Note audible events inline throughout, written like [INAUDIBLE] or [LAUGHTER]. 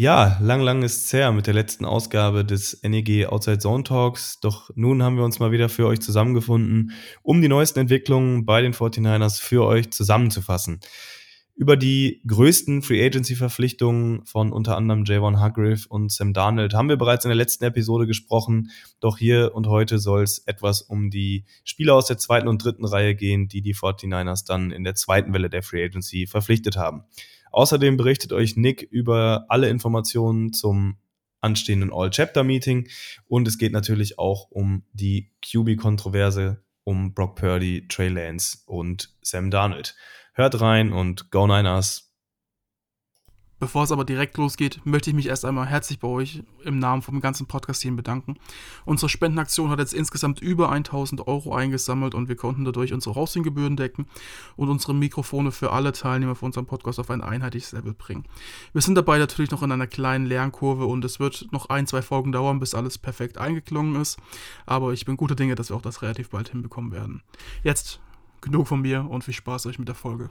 Ja, lang, lang ist es her mit der letzten Ausgabe des NEG Outside Zone Talks. Doch nun haben wir uns mal wieder für euch zusammengefunden, um die neuesten Entwicklungen bei den 49ers für euch zusammenzufassen. Über die größten Free Agency Verpflichtungen von unter anderem Javon Hargriff und Sam Darnold haben wir bereits in der letzten Episode gesprochen. Doch hier und heute soll es etwas um die Spieler aus der zweiten und dritten Reihe gehen, die die 49ers dann in der zweiten Welle der Free Agency verpflichtet haben. Außerdem berichtet euch Nick über alle Informationen zum anstehenden All-Chapter-Meeting und es geht natürlich auch um die QB-Kontroverse um Brock Purdy, Trey Lance und Sam Darnold. Hört rein und Go Niners! Bevor es aber direkt losgeht, möchte ich mich erst einmal herzlich bei euch im Namen vom ganzen Podcast-Team bedanken. Unsere Spendenaktion hat jetzt insgesamt über 1000 Euro eingesammelt und wir konnten dadurch unsere Hostinggebühren decken und unsere Mikrofone für alle Teilnehmer von unserem Podcast auf ein einheitliches Level bringen. Wir sind dabei natürlich noch in einer kleinen Lernkurve und es wird noch ein, zwei Folgen dauern, bis alles perfekt eingeklungen ist. Aber ich bin guter Dinge, dass wir auch das relativ bald hinbekommen werden. Jetzt genug von mir und viel Spaß euch mit der Folge.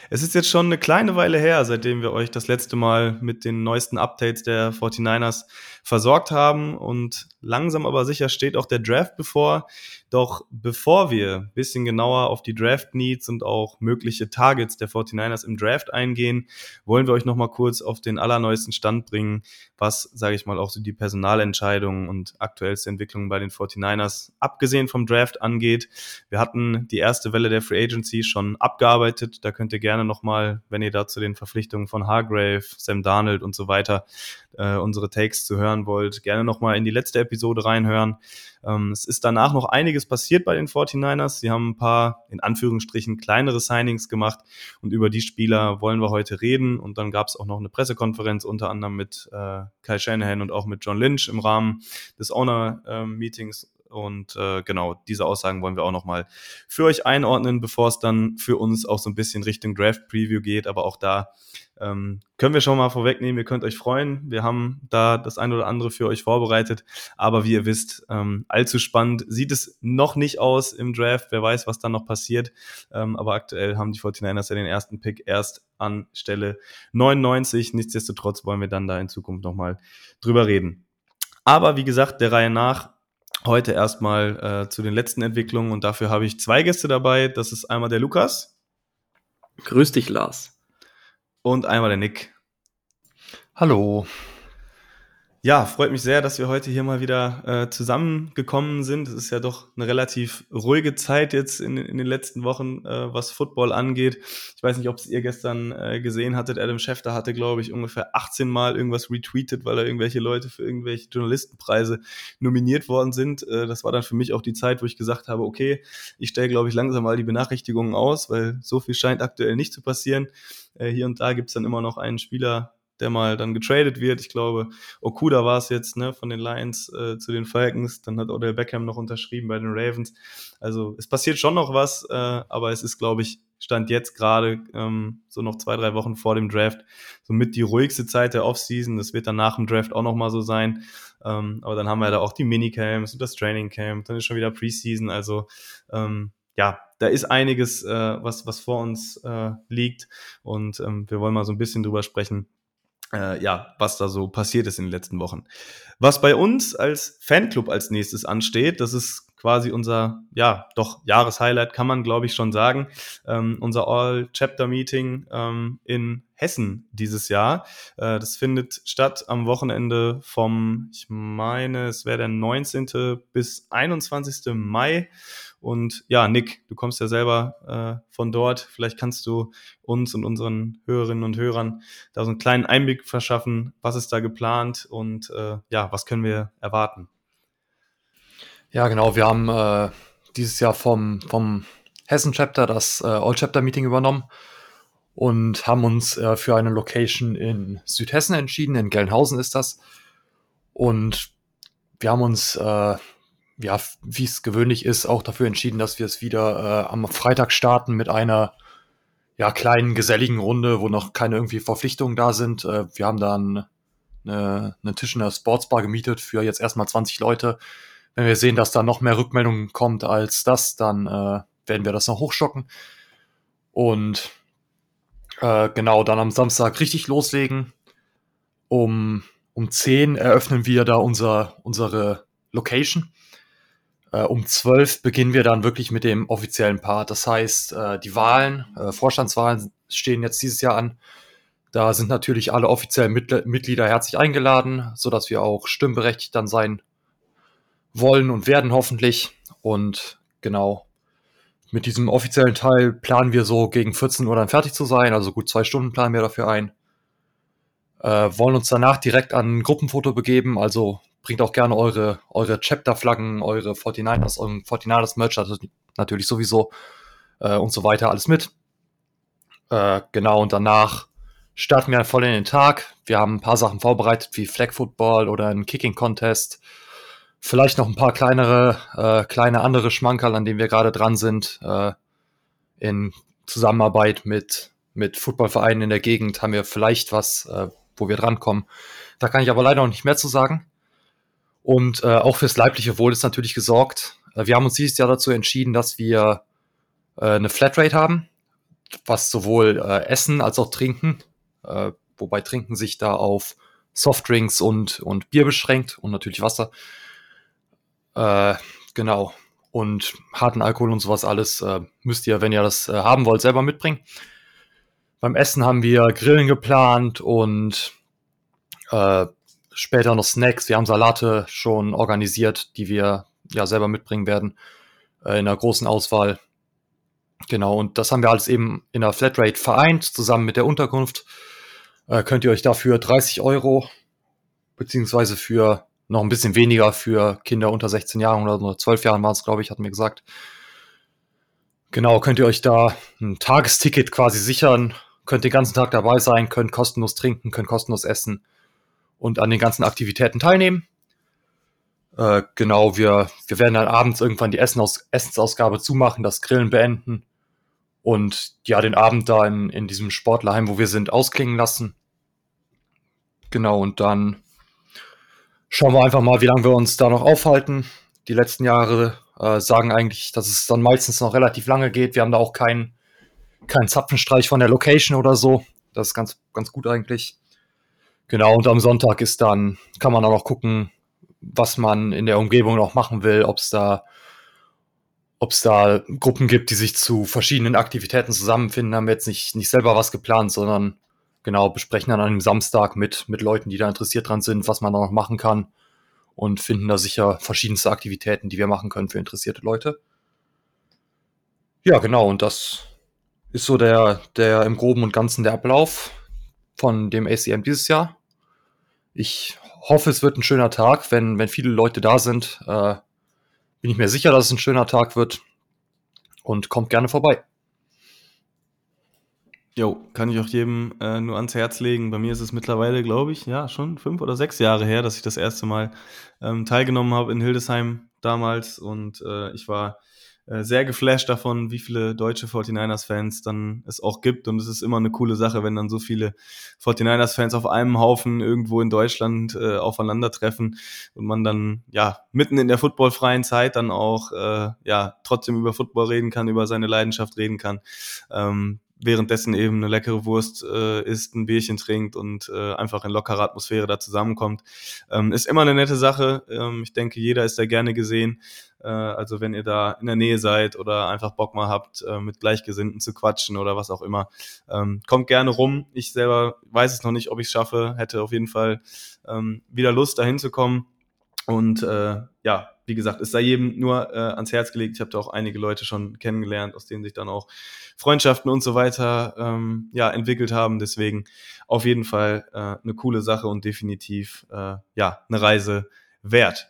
Es ist jetzt schon eine kleine Weile her, seitdem wir euch das letzte Mal mit den neuesten Updates der 49ers versorgt haben und langsam aber sicher steht auch der Draft bevor. Doch bevor wir ein bisschen genauer auf die Draft Needs und auch mögliche Targets der 49ers im Draft eingehen, wollen wir euch nochmal kurz auf den allerneuesten Stand bringen, was, sage ich mal, auch so die Personalentscheidungen und aktuellste Entwicklungen bei den 49ers, abgesehen vom Draft angeht. Wir hatten die erste Welle der Free Agency schon abgearbeitet. Da könnt ihr gerne nochmal, wenn ihr da zu den Verpflichtungen von Hargrave, Sam Darnold und so weiter äh, unsere Takes zu hören wollt, gerne nochmal in die letzte Episode reinhören. Ähm, es ist danach noch einiges passiert bei den 49ers. Sie haben ein paar, in Anführungsstrichen, kleinere Signings gemacht und über die Spieler wollen wir heute reden. Und dann gab es auch noch eine Pressekonferenz, unter anderem mit äh, Kyle Shanahan und auch mit John Lynch im Rahmen des Owner-Meetings. Und äh, genau, diese Aussagen wollen wir auch nochmal für euch einordnen, bevor es dann für uns auch so ein bisschen Richtung Draft Preview geht. Aber auch da ähm, können wir schon mal vorwegnehmen, ihr könnt euch freuen. Wir haben da das ein oder andere für euch vorbereitet. Aber wie ihr wisst, ähm, allzu spannend sieht es noch nicht aus im Draft. Wer weiß, was dann noch passiert. Ähm, aber aktuell haben die 49ers ja den ersten Pick erst an Stelle 99. Nichtsdestotrotz wollen wir dann da in Zukunft nochmal drüber reden. Aber wie gesagt, der Reihe nach heute erstmal äh, zu den letzten Entwicklungen und dafür habe ich zwei Gäste dabei. Das ist einmal der Lukas. Grüß dich, Lars. Und einmal der Nick. Hallo. Ja, freut mich sehr, dass wir heute hier mal wieder äh, zusammengekommen sind. Es ist ja doch eine relativ ruhige Zeit jetzt in, in den letzten Wochen, äh, was Football angeht. Ich weiß nicht, ob es ihr gestern äh, gesehen hattet. Adam Schefter hatte, glaube ich, ungefähr 18 Mal irgendwas retweetet, weil da irgendwelche Leute für irgendwelche Journalistenpreise nominiert worden sind. Äh, das war dann für mich auch die Zeit, wo ich gesagt habe, okay, ich stelle, glaube ich, langsam mal die Benachrichtigungen aus, weil so viel scheint aktuell nicht zu passieren. Äh, hier und da gibt's dann immer noch einen Spieler, der mal dann getradet wird. Ich glaube, Okuda war es jetzt, ne, von den Lions äh, zu den Falcons. Dann hat Odell Beckham noch unterschrieben bei den Ravens. Also es passiert schon noch was, äh, aber es ist, glaube ich, Stand jetzt gerade ähm, so noch zwei, drei Wochen vor dem Draft, somit die ruhigste Zeit der Offseason. Das wird dann nach dem Draft auch nochmal so sein. Ähm, aber dann haben wir da auch die Minicamps und das Training Camp, dann ist schon wieder Preseason. Also ähm, ja, da ist einiges, äh, was, was vor uns äh, liegt. Und ähm, wir wollen mal so ein bisschen drüber sprechen, äh, ja, was da so passiert ist in den letzten Wochen. Was bei uns als Fanclub als nächstes ansteht, das ist quasi unser, ja, doch Jahreshighlight, kann man glaube ich schon sagen. Ähm, unser All-Chapter-Meeting ähm, in Hessen dieses Jahr. Äh, das findet statt am Wochenende vom, ich meine, es wäre der 19. bis 21. Mai. Und ja, Nick, du kommst ja selber äh, von dort. Vielleicht kannst du uns und unseren Hörerinnen und Hörern da so einen kleinen Einblick verschaffen, was ist da geplant und äh, ja, was können wir erwarten? Ja, genau. Wir haben äh, dieses Jahr vom, vom Hessen-Chapter das äh, All-Chapter-Meeting übernommen und haben uns äh, für eine Location in Südhessen entschieden. In Gelnhausen ist das. Und wir haben uns, äh, ja, wie es gewöhnlich ist, auch dafür entschieden, dass wir es wieder äh, am Freitag starten mit einer ja, kleinen, geselligen Runde, wo noch keine irgendwie Verpflichtungen da sind. Äh, wir haben dann eine, einen Tisch in der Sportsbar gemietet für jetzt erstmal 20 Leute. Wenn wir sehen, dass da noch mehr Rückmeldungen kommt als das, dann äh, werden wir das noch hochstocken. Und äh, genau, dann am Samstag richtig loslegen. Um, um 10 eröffnen wir da unser, unsere Location. Äh, um 12 beginnen wir dann wirklich mit dem offiziellen Part. Das heißt, äh, die Wahlen, äh, Vorstandswahlen stehen jetzt dieses Jahr an. Da sind natürlich alle offiziellen Mitgl Mitglieder herzlich eingeladen, so dass wir auch stimmberechtigt dann sein wollen und werden hoffentlich. Und genau, mit diesem offiziellen Teil planen wir so gegen 14 Uhr dann fertig zu sein, also gut zwei Stunden planen wir dafür ein. Äh, wollen uns danach direkt an ein Gruppenfoto begeben, also bringt auch gerne eure, eure Chapter-Flaggen, eure 49ers, euren 49ers Merch natürlich sowieso äh, und so weiter, alles mit. Äh, genau, und danach starten wir voll in den Tag. Wir haben ein paar Sachen vorbereitet, wie Flag Football oder ein Kicking Contest. Vielleicht noch ein paar kleinere, äh, kleine andere Schmankerl, an denen wir gerade dran sind. Äh, in Zusammenarbeit mit, mit Footballvereinen in der Gegend haben wir vielleicht was, äh, wo wir drankommen. Da kann ich aber leider noch nicht mehr zu sagen. Und äh, auch fürs leibliche Wohl ist natürlich gesorgt. Äh, wir haben uns dieses Jahr dazu entschieden, dass wir äh, eine Flatrate haben, was sowohl äh, Essen als auch Trinken, äh, wobei Trinken sich da auf Softdrinks und, und Bier beschränkt und natürlich Wasser. Äh, genau. Und harten Alkohol und sowas alles äh, müsst ihr, wenn ihr das äh, haben wollt, selber mitbringen. Beim Essen haben wir Grillen geplant und äh, später noch Snacks. Wir haben Salate schon organisiert, die wir ja selber mitbringen werden äh, in einer großen Auswahl. Genau, und das haben wir alles eben in der Flatrate vereint, zusammen mit der Unterkunft. Äh, könnt ihr euch dafür 30 Euro, beziehungsweise für noch ein bisschen weniger für Kinder unter 16 Jahren oder 12 Jahren waren es, glaube ich, hatten wir gesagt. Genau, könnt ihr euch da ein Tagesticket quasi sichern, könnt den ganzen Tag dabei sein, könnt kostenlos trinken, könnt kostenlos essen und an den ganzen Aktivitäten teilnehmen. Äh, genau, wir, wir werden dann abends irgendwann die Essenaus Essensausgabe zumachen, das Grillen beenden und ja, den Abend da in, in diesem Sportlerheim, wo wir sind, ausklingen lassen. Genau, und dann schauen wir einfach mal, wie lange wir uns da noch aufhalten. Die letzten Jahre äh, sagen eigentlich, dass es dann meistens noch relativ lange geht. Wir haben da auch keinen kein Zapfenstreich von der Location oder so. Das ist ganz, ganz gut eigentlich. Genau, und am Sonntag ist dann, kann man dann noch gucken, was man in der Umgebung noch machen will, ob es da, ob es da Gruppen gibt, die sich zu verschiedenen Aktivitäten zusammenfinden, haben wir jetzt nicht, nicht selber was geplant, sondern genau, besprechen dann an einem Samstag mit, mit Leuten, die da interessiert dran sind, was man da noch machen kann und finden da sicher verschiedenste Aktivitäten, die wir machen können für interessierte Leute. Ja, genau, und das ist so der, der im Groben und Ganzen der Ablauf von dem ACM dieses Jahr. Ich hoffe, es wird ein schöner Tag. Wenn, wenn viele Leute da sind, äh, bin ich mir sicher, dass es ein schöner Tag wird. Und kommt gerne vorbei. Jo, kann ich auch jedem äh, nur ans Herz legen. Bei mir ist es mittlerweile, glaube ich, ja, schon fünf oder sechs Jahre her, dass ich das erste Mal ähm, teilgenommen habe in Hildesheim damals. Und äh, ich war sehr geflasht davon, wie viele deutsche 49ers-Fans dann es auch gibt. Und es ist immer eine coole Sache, wenn dann so viele 49ers-Fans auf einem Haufen irgendwo in Deutschland äh, aufeinandertreffen und man dann ja mitten in der footballfreien Zeit dann auch äh, ja trotzdem über Football reden kann, über seine Leidenschaft reden kann. Ähm, währenddessen eben eine leckere Wurst äh, isst, ein Bierchen trinkt und äh, einfach in lockerer Atmosphäre da zusammenkommt. Ähm, ist immer eine nette Sache. Ähm, ich denke, jeder ist da gerne gesehen. Äh, also wenn ihr da in der Nähe seid oder einfach Bock mal habt, äh, mit Gleichgesinnten zu quatschen oder was auch immer, ähm, kommt gerne rum. Ich selber weiß es noch nicht, ob ich es schaffe. Hätte auf jeden Fall ähm, wieder Lust, dahin zu kommen. Und äh, ja, wie gesagt, es sei jedem nur äh, ans Herz gelegt. Ich habe da auch einige Leute schon kennengelernt, aus denen sich dann auch Freundschaften und so weiter ähm, ja, entwickelt haben. Deswegen auf jeden Fall äh, eine coole Sache und definitiv äh, ja, eine Reise wert.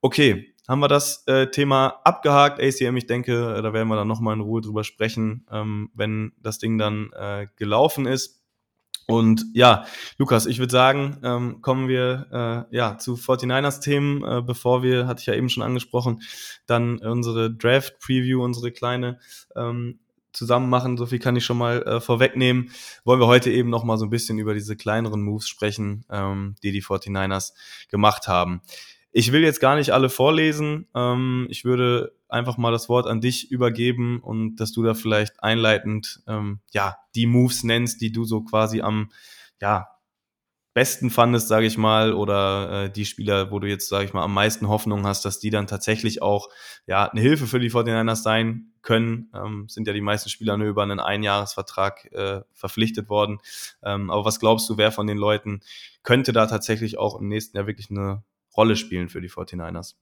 Okay, haben wir das äh, Thema abgehakt. ACM, ich denke, da werden wir dann nochmal in Ruhe drüber sprechen, ähm, wenn das Ding dann äh, gelaufen ist. Und ja, Lukas, ich würde sagen, ähm, kommen wir äh, ja zu 49ers-Themen, äh, bevor wir, hatte ich ja eben schon angesprochen, dann unsere Draft-Preview, unsere kleine ähm, zusammen machen. So viel kann ich schon mal äh, vorwegnehmen. Wollen wir heute eben noch mal so ein bisschen über diese kleineren Moves sprechen, ähm, die die 49ers gemacht haben. Ich will jetzt gar nicht alle vorlesen. Ähm, ich würde einfach mal das Wort an dich übergeben und dass du da vielleicht einleitend ähm, ja die Moves nennst, die du so quasi am ja besten fandest, sage ich mal, oder äh, die Spieler, wo du jetzt, sage ich mal, am meisten Hoffnung hast, dass die dann tatsächlich auch ja eine Hilfe für die 49ers sein können, ähm, sind ja die meisten Spieler nur über einen Einjahresvertrag äh, verpflichtet worden. Ähm, aber was glaubst du, wer von den Leuten könnte da tatsächlich auch im nächsten Jahr wirklich eine Rolle spielen für die 49ers?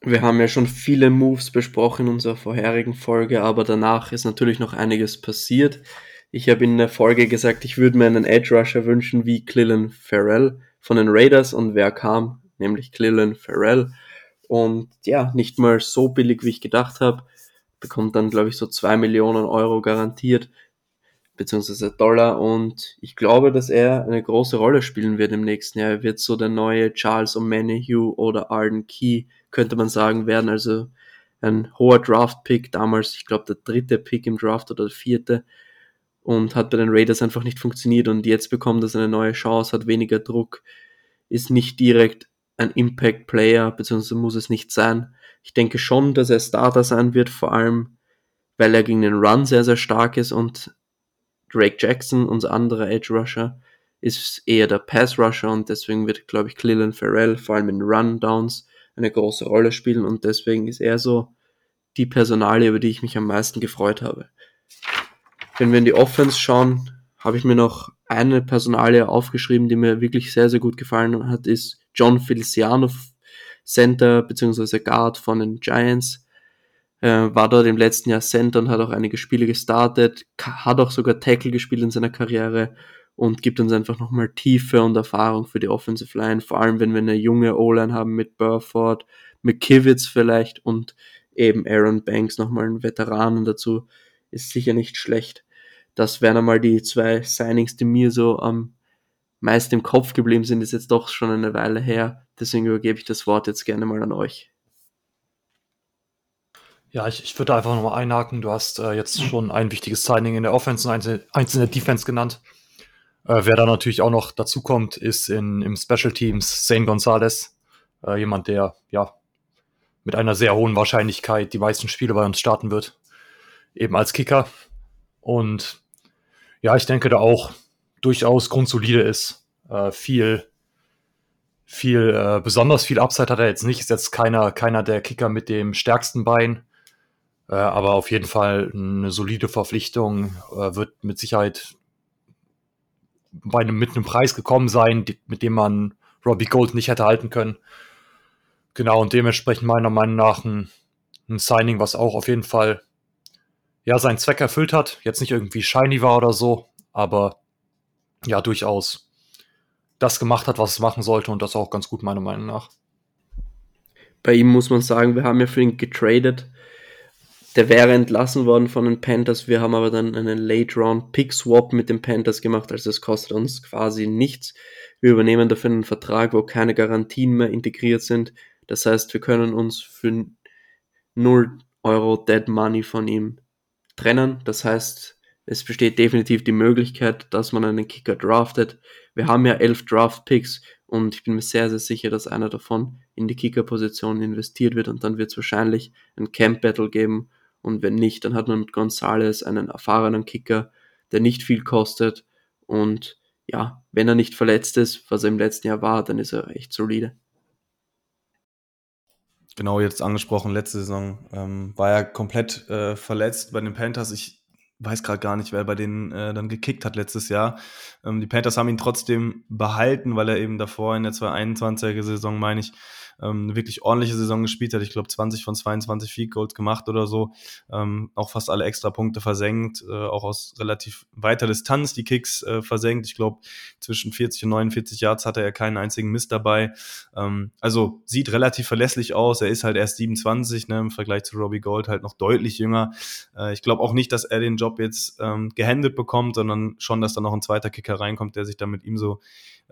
Wir haben ja schon viele Moves besprochen in unserer vorherigen Folge, aber danach ist natürlich noch einiges passiert. Ich habe in der Folge gesagt, ich würde mir einen Edge Rusher wünschen wie Clellan Farrell von den Raiders und wer kam, nämlich Clellan Farrell. Und ja, nicht mal so billig, wie ich gedacht habe. Bekommt dann, glaube ich, so zwei Millionen Euro garantiert, beziehungsweise Dollar. Und ich glaube, dass er eine große Rolle spielen wird im nächsten Jahr. Er wird so der neue Charles O'Manihue oder Arden Key könnte man sagen, werden. Also ein hoher Draft-Pick damals, ich glaube der dritte Pick im Draft oder der vierte und hat bei den Raiders einfach nicht funktioniert und jetzt bekommt er eine neue Chance, hat weniger Druck, ist nicht direkt ein Impact-Player, beziehungsweise muss es nicht sein. Ich denke schon, dass er Starter sein wird, vor allem weil er gegen den Run sehr, sehr stark ist und Drake Jackson, unser anderer Edge Rusher, ist eher der Pass Rusher und deswegen wird, glaube ich, Cleland Farrell vor allem in Rundowns eine große Rolle spielen und deswegen ist er so die Personalie, über die ich mich am meisten gefreut habe. Wenn wir in die Offense schauen, habe ich mir noch eine Personalie aufgeschrieben, die mir wirklich sehr, sehr gut gefallen hat, ist John Feliciano, Center bzw. Guard von den Giants. Äh, war dort im letzten Jahr Center und hat auch einige Spiele gestartet, hat auch sogar Tackle gespielt in seiner Karriere und gibt uns einfach nochmal Tiefe und Erfahrung für die Offensive Line, vor allem wenn wir eine junge O-Line haben mit Burford, mit Kivitz vielleicht und eben Aaron Banks nochmal einen Veteranen dazu, ist sicher nicht schlecht. Das wären einmal die zwei Signings, die mir so am meisten im Kopf geblieben sind, ist jetzt doch schon eine Weile her. Deswegen übergebe ich das Wort jetzt gerne mal an euch. Ja, ich, ich würde einfach nochmal einhaken. Du hast äh, jetzt schon ein wichtiges Signing in der Offense und eins in der Defense genannt. Äh, wer da natürlich auch noch dazu kommt, ist in, im Special Teams Zane Gonzalez. Äh, jemand, der ja mit einer sehr hohen Wahrscheinlichkeit die meisten Spiele bei uns starten wird. Eben als Kicker. Und ja, ich denke, da auch durchaus grundsolide ist. Äh, viel, viel, äh, besonders viel Upside hat er jetzt nicht. Ist jetzt keiner, keiner der Kicker mit dem stärksten Bein. Äh, aber auf jeden Fall eine solide Verpflichtung. Äh, wird mit Sicherheit bei einem, mit einem Preis gekommen sein, die, mit dem man Robbie Gold nicht hätte halten können. Genau, und dementsprechend meiner Meinung nach ein, ein Signing, was auch auf jeden Fall ja seinen Zweck erfüllt hat. Jetzt nicht irgendwie shiny war oder so, aber ja, durchaus das gemacht hat, was es machen sollte und das auch ganz gut, meiner Meinung nach. Bei ihm muss man sagen, wir haben ja für ihn getradet der wäre entlassen worden von den Panthers. Wir haben aber dann einen Late-Round-Pick-Swap mit den Panthers gemacht, also es kostet uns quasi nichts. Wir übernehmen dafür einen Vertrag, wo keine Garantien mehr integriert sind. Das heißt, wir können uns für 0 Euro Dead Money von ihm trennen. Das heißt, es besteht definitiv die Möglichkeit, dass man einen Kicker draftet. Wir haben ja elf Draft-Picks und ich bin mir sehr, sehr sicher, dass einer davon in die Kicker-Position investiert wird und dann wird es wahrscheinlich ein Camp-Battle geben, und wenn nicht, dann hat man mit Gonzales einen erfahrenen Kicker, der nicht viel kostet. Und ja, wenn er nicht verletzt ist, was er im letzten Jahr war, dann ist er echt solide. Genau, jetzt angesprochen, letzte Saison ähm, war er komplett äh, verletzt bei den Panthers. Ich weiß gerade gar nicht, wer bei denen äh, dann gekickt hat letztes Jahr. Ähm, die Panthers haben ihn trotzdem behalten, weil er eben davor in der 2021er Saison, meine ich, ähm, eine wirklich ordentliche Saison gespielt hat. Ich glaube 20 von 22 Field Goals gemacht oder so. Ähm, auch fast alle extra Punkte versenkt, äh, auch aus relativ weiter Distanz die Kicks äh, versenkt. Ich glaube zwischen 40 und 49 Yards hatte er keinen einzigen Mist dabei. Ähm, also sieht relativ verlässlich aus. Er ist halt erst 27, ne, im Vergleich zu Robbie Gold halt noch deutlich jünger. Äh, ich glaube auch nicht, dass er den Job jetzt ähm, gehändet bekommt, sondern schon, dass da noch ein zweiter Kicker reinkommt, der sich dann mit ihm so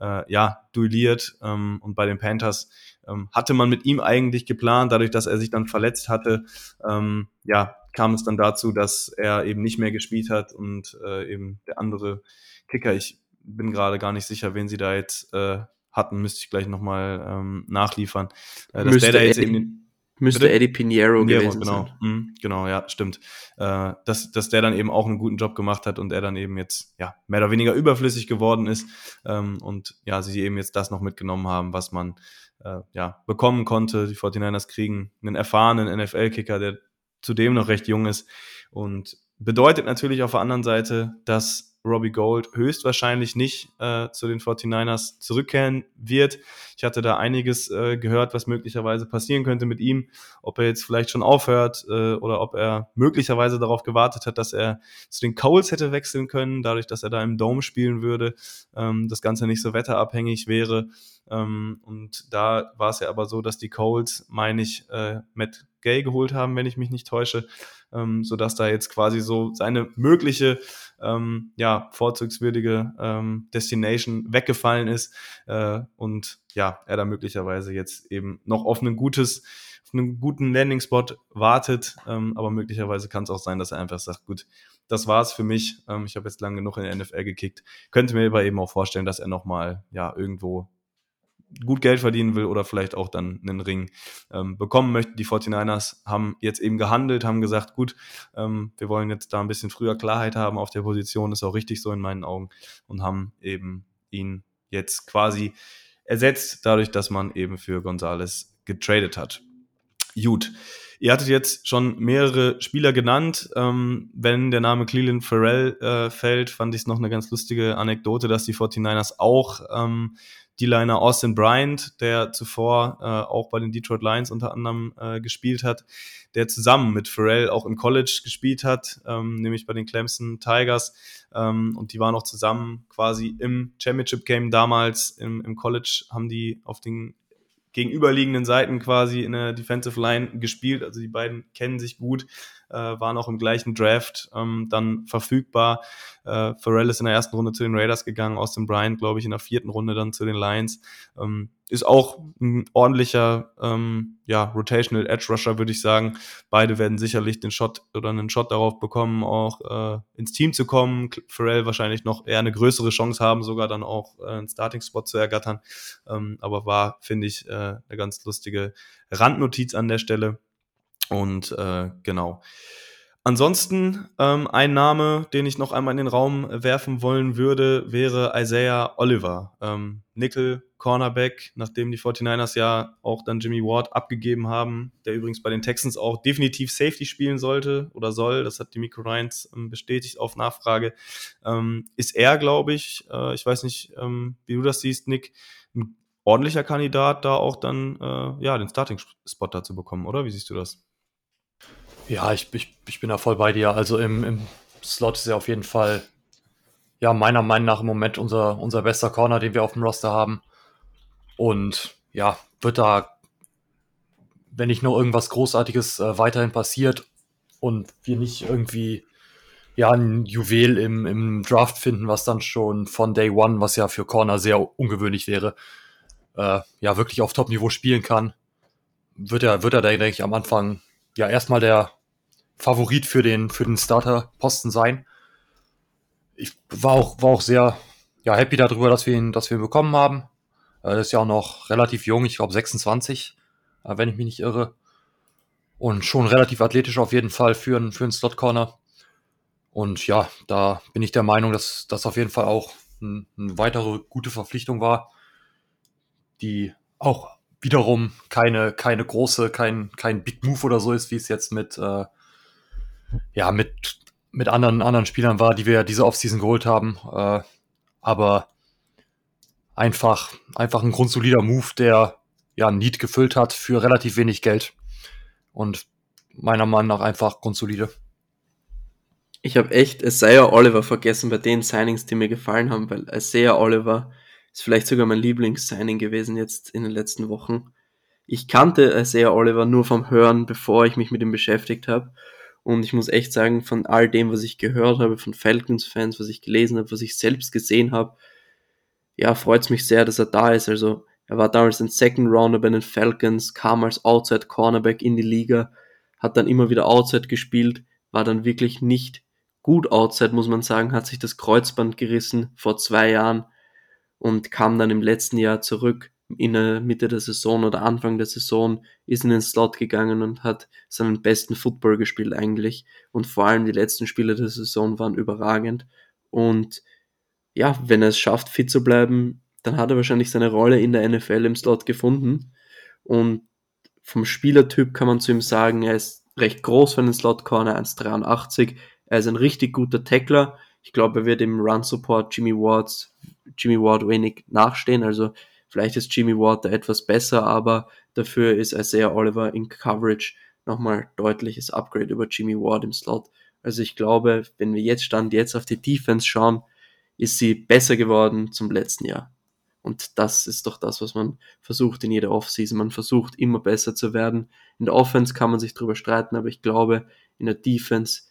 äh, ja, duelliert. Ähm, und bei den Panthers ähm, hatte man mit ihm eigentlich geplant, dadurch, dass er sich dann verletzt hatte, ähm, ja, kam es dann dazu, dass er eben nicht mehr gespielt hat und äh, eben der andere Kicker, ich bin gerade gar nicht sicher, wen sie da jetzt äh, hatten, müsste ich gleich nochmal ähm, nachliefern. Äh, dass müsste der da jetzt eben, müsste bitte? Eddie Pinheiro, Pinheiro gewesen genau. sein. Mhm, genau, ja, stimmt. Äh, dass, dass der dann eben auch einen guten Job gemacht hat und er dann eben jetzt ja mehr oder weniger überflüssig geworden ist ähm, und ja, sie eben jetzt das noch mitgenommen haben, was man äh, ja bekommen konnte. Die 49ers kriegen einen erfahrenen NFL-Kicker, der zudem noch recht jung ist und bedeutet natürlich auf der anderen Seite, dass Robbie Gold höchstwahrscheinlich nicht äh, zu den 49ers zurückkehren wird. Ich hatte da einiges äh, gehört, was möglicherweise passieren könnte mit ihm, ob er jetzt vielleicht schon aufhört äh, oder ob er möglicherweise darauf gewartet hat, dass er zu den Coles hätte wechseln können, dadurch, dass er da im Dome spielen würde, ähm, das Ganze nicht so wetterabhängig wäre. Ähm, und da war es ja aber so, dass die Coles, meine ich, äh, Matt Gay geholt haben, wenn ich mich nicht täusche, ähm, sodass da jetzt quasi so seine mögliche ähm, ja, vorzugswürdige ähm, Destination weggefallen ist äh, und ja, er da möglicherweise jetzt eben noch auf ein gutes, auf einen guten Landing-Spot wartet, ähm, aber möglicherweise kann es auch sein, dass er einfach sagt, gut, das war's für mich. Ähm, ich habe jetzt lange genug in der NFL gekickt. Könnte mir aber eben auch vorstellen, dass er nochmal ja irgendwo gut Geld verdienen will oder vielleicht auch dann einen Ring ähm, bekommen möchte. Die 49ers haben jetzt eben gehandelt, haben gesagt, gut, ähm, wir wollen jetzt da ein bisschen früher Klarheit haben auf der Position, ist auch richtig so in meinen Augen und haben eben ihn jetzt quasi ersetzt, dadurch, dass man eben für Gonzales getradet hat. Gut. Ihr hattet jetzt schon mehrere Spieler genannt. Ähm, wenn der Name Cleveland Farrell äh, fällt, fand ich es noch eine ganz lustige Anekdote, dass die 49ers auch ähm, D-Liner Austin Bryant, der zuvor äh, auch bei den Detroit Lions unter anderem äh, gespielt hat, der zusammen mit Pharrell auch im College gespielt hat, ähm, nämlich bei den Clemson Tigers. Ähm, und die waren auch zusammen quasi im Championship Game damals im, im College, haben die auf den gegenüberliegenden Seiten quasi in der Defensive Line gespielt. Also die beiden kennen sich gut äh, waren auch im gleichen Draft ähm, dann verfügbar. Äh, Pharrell ist in der ersten Runde zu den Raiders gegangen, Austin Bryant, glaube ich, in der vierten Runde dann zu den Lions. Ähm, ist auch ein ordentlicher ähm, ja, Rotational Edge Rusher, würde ich sagen. Beide werden sicherlich den Shot oder einen Shot darauf bekommen, auch äh, ins Team zu kommen. Pharrell wahrscheinlich noch eher eine größere Chance haben, sogar dann auch äh, einen Starting-Spot zu ergattern. Ähm, aber war, finde ich, äh, eine ganz lustige Randnotiz an der Stelle. Und äh, genau. Ansonsten ähm, ein Name, den ich noch einmal in den Raum werfen wollen würde, wäre Isaiah Oliver. Ähm, Nickel, Cornerback, nachdem die 49ers ja auch dann Jimmy Ward abgegeben haben, der übrigens bei den Texans auch definitiv Safety spielen sollte oder soll, das hat die Miko Ryans ähm, bestätigt auf Nachfrage, ähm, ist er, glaube ich, äh, ich weiß nicht, ähm, wie du das siehst, Nick, ein ordentlicher Kandidat, da auch dann äh, ja, den Starting-Spot dazu bekommen, oder? Wie siehst du das? Ja, ich, ich, ich bin da voll bei dir. Also im, im Slot ist er auf jeden Fall, ja, meiner Meinung nach im Moment unser, unser bester Corner, den wir auf dem Roster haben. Und ja, wird da, wenn nicht nur irgendwas Großartiges äh, weiterhin passiert und wir nicht irgendwie ja, ein Juwel im, im Draft finden, was dann schon von Day One, was ja für Corner sehr ungewöhnlich wäre, äh, ja, wirklich auf Top-Niveau spielen kann, wird er, wird er, denke ich, am Anfang ja erstmal der Favorit für den, für den Starter-Posten sein. Ich war auch, war auch sehr ja, happy darüber, dass wir ihn, dass wir ihn bekommen haben. Er ist ja auch noch relativ jung, ich glaube 26, äh, wenn ich mich nicht irre. Und schon relativ athletisch auf jeden Fall für einen, für einen Slot-Corner. Und ja, da bin ich der Meinung, dass das auf jeden Fall auch eine ein weitere gute Verpflichtung war, die auch wiederum keine, keine große, kein, kein Big Move oder so ist, wie es jetzt mit, äh, ja, mit, mit anderen, anderen Spielern war, die wir ja diese Offseason geholt haben. Äh, aber einfach, einfach ein grundsolider Move, der ja, ein Need gefüllt hat für relativ wenig Geld. Und meiner Meinung nach einfach grundsolide. Ich habe echt Isaiah Oliver vergessen bei den Signings, die mir gefallen haben, weil Isaiah Oliver ist vielleicht sogar mein Lieblings-Signing gewesen jetzt in den letzten Wochen. Ich kannte Isaiah Oliver nur vom Hören, bevor ich mich mit ihm beschäftigt habe. Und ich muss echt sagen, von all dem, was ich gehört habe, von Falcons-Fans, was ich gelesen habe, was ich selbst gesehen habe, ja, freut es mich sehr, dass er da ist. Also er war damals ein Second Rounder bei den Falcons, kam als Outside Cornerback in die Liga, hat dann immer wieder Outside gespielt, war dann wirklich nicht gut Outside, muss man sagen, hat sich das Kreuzband gerissen vor zwei Jahren und kam dann im letzten Jahr zurück in der Mitte der Saison oder Anfang der Saison, ist in den Slot gegangen und hat seinen besten Football gespielt eigentlich. Und vor allem die letzten Spiele der Saison waren überragend. Und ja, wenn er es schafft, fit zu bleiben, dann hat er wahrscheinlich seine Rolle in der NFL im Slot gefunden. Und vom Spielertyp kann man zu ihm sagen, er ist recht groß für einen Slot Corner, 1,83. Er ist ein richtig guter Tackler. Ich glaube, er wird im Run Support Jimmy Wards, Jimmy Ward wenig nachstehen. Also vielleicht ist Jimmy Ward da etwas besser, aber dafür ist Isaiah Oliver in Coverage nochmal deutliches Upgrade über Jimmy Ward im Slot. Also ich glaube, wenn wir jetzt stand jetzt auf die Defense schauen, ist sie besser geworden zum letzten Jahr. Und das ist doch das, was man versucht in jeder Offseason. Man versucht immer besser zu werden. In der Offense kann man sich drüber streiten, aber ich glaube, in der Defense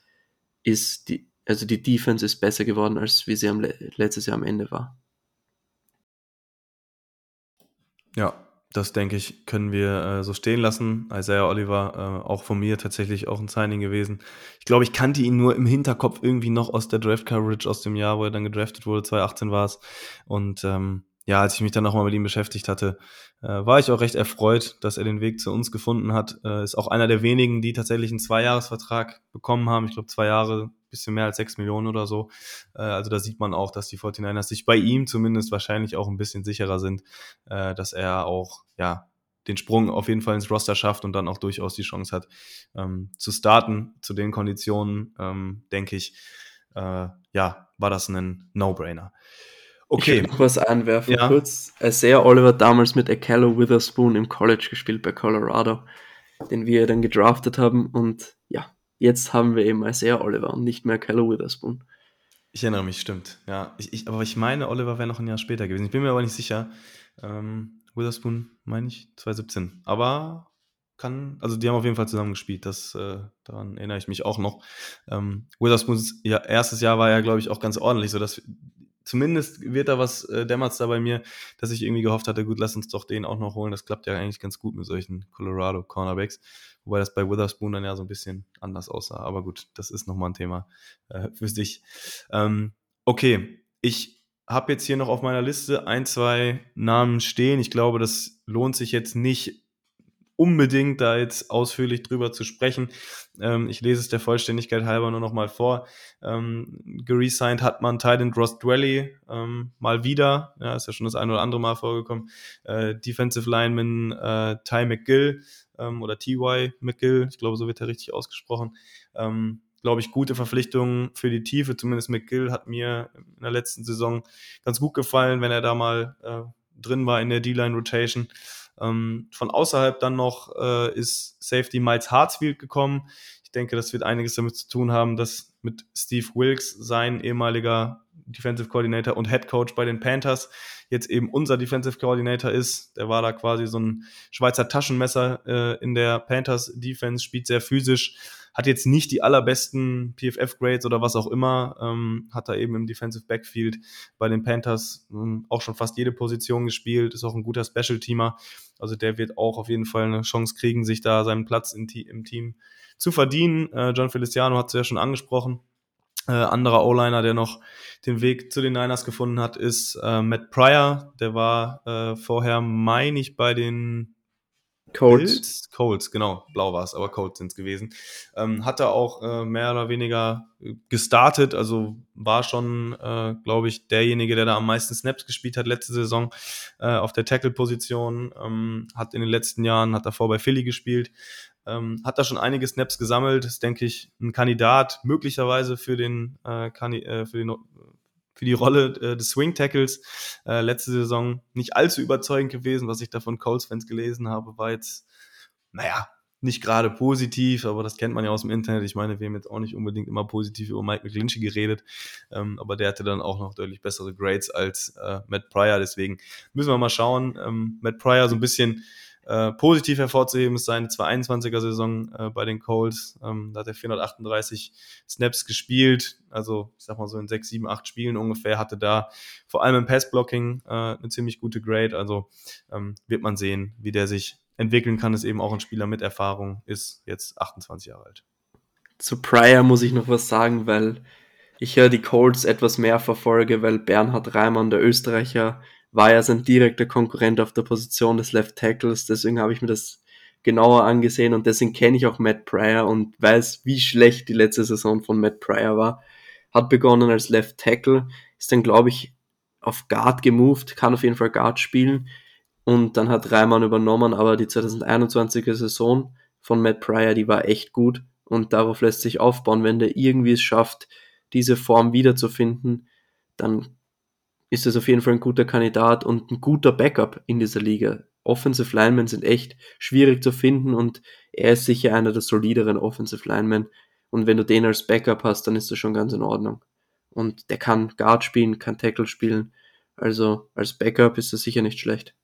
ist die, also die Defense ist besser geworden, als wie sie am, letztes Jahr am Ende war. Ja, das denke ich, können wir äh, so stehen lassen. Isaiah Oliver, äh, auch von mir tatsächlich auch ein Signing gewesen. Ich glaube, ich kannte ihn nur im Hinterkopf irgendwie noch aus der Draft Coverage aus dem Jahr, wo er dann gedraftet wurde, 2018 war es. Und ähm, ja, als ich mich dann nochmal mit ihm beschäftigt hatte, äh, war ich auch recht erfreut, dass er den Weg zu uns gefunden hat. Äh, ist auch einer der wenigen, die tatsächlich einen Zweijahresvertrag bekommen haben. Ich glaube, zwei Jahre, bisschen mehr als sechs Millionen oder so. Äh, also da sieht man auch, dass die 49ers sich bei ihm zumindest wahrscheinlich auch ein bisschen sicherer sind, äh, dass er auch, ja, den Sprung auf jeden Fall ins Roster schafft und dann auch durchaus die Chance hat, ähm, zu starten. Zu den Konditionen, ähm, denke ich, äh, ja, war das ein No-Brainer. Okay. Ich will noch was einwerfen, ja. kurz. Isaiah Oliver damals mit Akello Witherspoon im College gespielt bei Colorado, den wir dann gedraftet haben. Und ja, jetzt haben wir eben Isaiah Oliver und nicht mehr Akello Witherspoon. Ich erinnere mich, stimmt. Ja, ich, ich, aber ich meine, Oliver wäre noch ein Jahr später gewesen. Ich bin mir aber nicht sicher. Ähm, Witherspoon meine ich 2017. Aber kann, also die haben auf jeden Fall zusammen gespielt. Das, äh, daran erinnere ich mich auch noch. Ähm, Witherspoons ja, erstes Jahr war ja, glaube ich, auch ganz ordentlich, so dass zumindest wird da was, äh, dämmert da bei mir, dass ich irgendwie gehofft hatte, gut, lass uns doch den auch noch holen. Das klappt ja eigentlich ganz gut mit solchen Colorado Cornerbacks. Wobei das bei Witherspoon dann ja so ein bisschen anders aussah. Aber gut, das ist nochmal ein Thema äh, für sich. Ähm, okay, ich habe jetzt hier noch auf meiner Liste ein, zwei Namen stehen. Ich glaube, das lohnt sich jetzt nicht unbedingt da jetzt ausführlich drüber zu sprechen. Ähm, ich lese es der Vollständigkeit halber nur noch mal vor. Ähm, geresigned hat man Titan Ross Dwelly ähm, mal wieder. Ja, ist ja schon das ein oder andere Mal vorgekommen. Äh, Defensive Lineman äh, Ty McGill ähm, oder T.Y. McGill, ich glaube, so wird er richtig ausgesprochen. Ähm, glaube ich, gute Verpflichtungen für die Tiefe. Zumindest McGill hat mir in der letzten Saison ganz gut gefallen, wenn er da mal äh, drin war in der D-Line Rotation. Ähm, von außerhalb dann noch äh, ist Safety Miles Hartsfield gekommen. Ich denke, das wird einiges damit zu tun haben, dass mit Steve Wilkes, sein ehemaliger Defensive Coordinator und Head Coach bei den Panthers, jetzt eben unser Defensive Coordinator ist. Der war da quasi so ein Schweizer Taschenmesser äh, in der Panthers Defense, spielt sehr physisch, hat jetzt nicht die allerbesten PFF-Grades oder was auch immer, ähm, hat da eben im Defensive Backfield bei den Panthers ähm, auch schon fast jede Position gespielt, ist auch ein guter Special-Teamer. Also der wird auch auf jeden Fall eine Chance kriegen, sich da seinen Platz im, Team zu verdienen. Äh, John Feliciano hat es ja schon angesprochen. Äh, anderer O-Liner, der noch den Weg zu den Niners gefunden hat, ist äh, Matt Pryor. Der war äh, vorher, meine ich, bei den Colts. Bills? Colts, genau. Blau war es, aber Colts sind es gewesen. Ähm, hat er auch äh, mehr oder weniger gestartet, also war schon, äh, glaube ich, derjenige, der da am meisten Snaps gespielt hat letzte Saison äh, auf der Tackle-Position. Ähm, hat in den letzten Jahren, hat davor bei Philly gespielt. Ähm, hat da schon einige Snaps gesammelt, ist, denke ich, ein Kandidat möglicherweise für den, äh, äh, für den für die Rolle äh, des Swing Tackles. Äh, letzte Saison nicht allzu überzeugend gewesen, was ich da von Colts-Fans gelesen habe, war jetzt, naja, nicht gerade positiv, aber das kennt man ja aus dem Internet. Ich meine, wir haben jetzt auch nicht unbedingt immer positiv über Mike McGlinchey geredet, ähm, aber der hatte dann auch noch deutlich bessere Grades als äh, Matt Pryor. Deswegen müssen wir mal schauen. Ähm, Matt Pryor so ein bisschen äh, positiv hervorzuheben ist seine 221er Saison äh, bei den Colts. Ähm, da hat er 438 Snaps gespielt, also ich sag mal so in 6, 7, 8 Spielen ungefähr, hatte da vor allem im Passblocking äh, eine ziemlich gute Grade. Also ähm, wird man sehen, wie der sich entwickeln kann, ist eben auch ein Spieler mit Erfahrung, ist jetzt 28 Jahre alt. Zu Pryor muss ich noch was sagen, weil ich ja die Colts etwas mehr verfolge, weil Bernhard Reimann, der Österreicher, war ja sein direkter Konkurrent auf der Position des Left Tackles. Deswegen habe ich mir das genauer angesehen und deswegen kenne ich auch Matt Pryor und weiß, wie schlecht die letzte Saison von Matt Pryor war. Hat begonnen als Left Tackle, ist dann, glaube ich, auf Guard gemoved, kann auf jeden Fall Guard spielen und dann hat Reimann übernommen, aber die 2021er Saison von Matt Pryor, die war echt gut und darauf lässt sich aufbauen. Wenn der irgendwie es schafft, diese Form wiederzufinden, dann ist es auf jeden Fall ein guter Kandidat und ein guter Backup in dieser Liga. Offensive Linemen sind echt schwierig zu finden und er ist sicher einer der solideren Offensive Linemen. Und wenn du den als Backup hast, dann ist das schon ganz in Ordnung. Und der kann Guard spielen, kann Tackle spielen. Also als Backup ist das sicher nicht schlecht.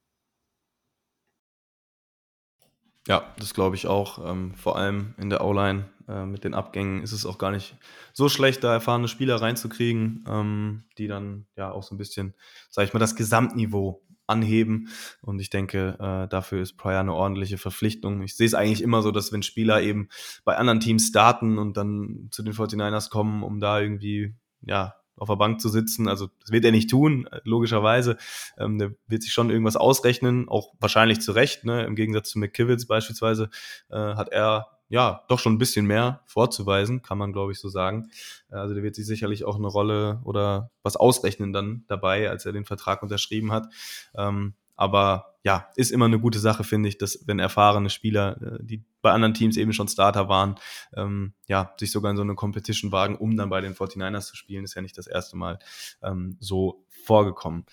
Ja, das glaube ich auch. Ähm, vor allem in der O-Line äh, mit den Abgängen ist es auch gar nicht so schlecht, da erfahrene Spieler reinzukriegen, ähm, die dann ja auch so ein bisschen, sage ich mal, das Gesamtniveau anheben. Und ich denke, äh, dafür ist Pryor eine ordentliche Verpflichtung. Ich sehe es eigentlich immer so, dass wenn Spieler eben bei anderen Teams starten und dann zu den 49ers kommen, um da irgendwie ja auf der Bank zu sitzen. Also das wird er nicht tun, logischerweise. Ähm, der wird sich schon irgendwas ausrechnen, auch wahrscheinlich zu Recht. Ne? Im Gegensatz zu McKivitz beispielsweise äh, hat er ja doch schon ein bisschen mehr vorzuweisen, kann man glaube ich so sagen. Also der wird sich sicherlich auch eine Rolle oder was ausrechnen dann dabei, als er den Vertrag unterschrieben hat. Ähm, aber ja, ist immer eine gute Sache, finde ich, dass wenn erfahrene Spieler, äh, die bei anderen Teams eben schon Starter waren, ähm, ja, sich sogar in so eine Competition wagen, um dann bei den 49ers zu spielen, ist ja nicht das erste Mal ähm, so vorgekommen.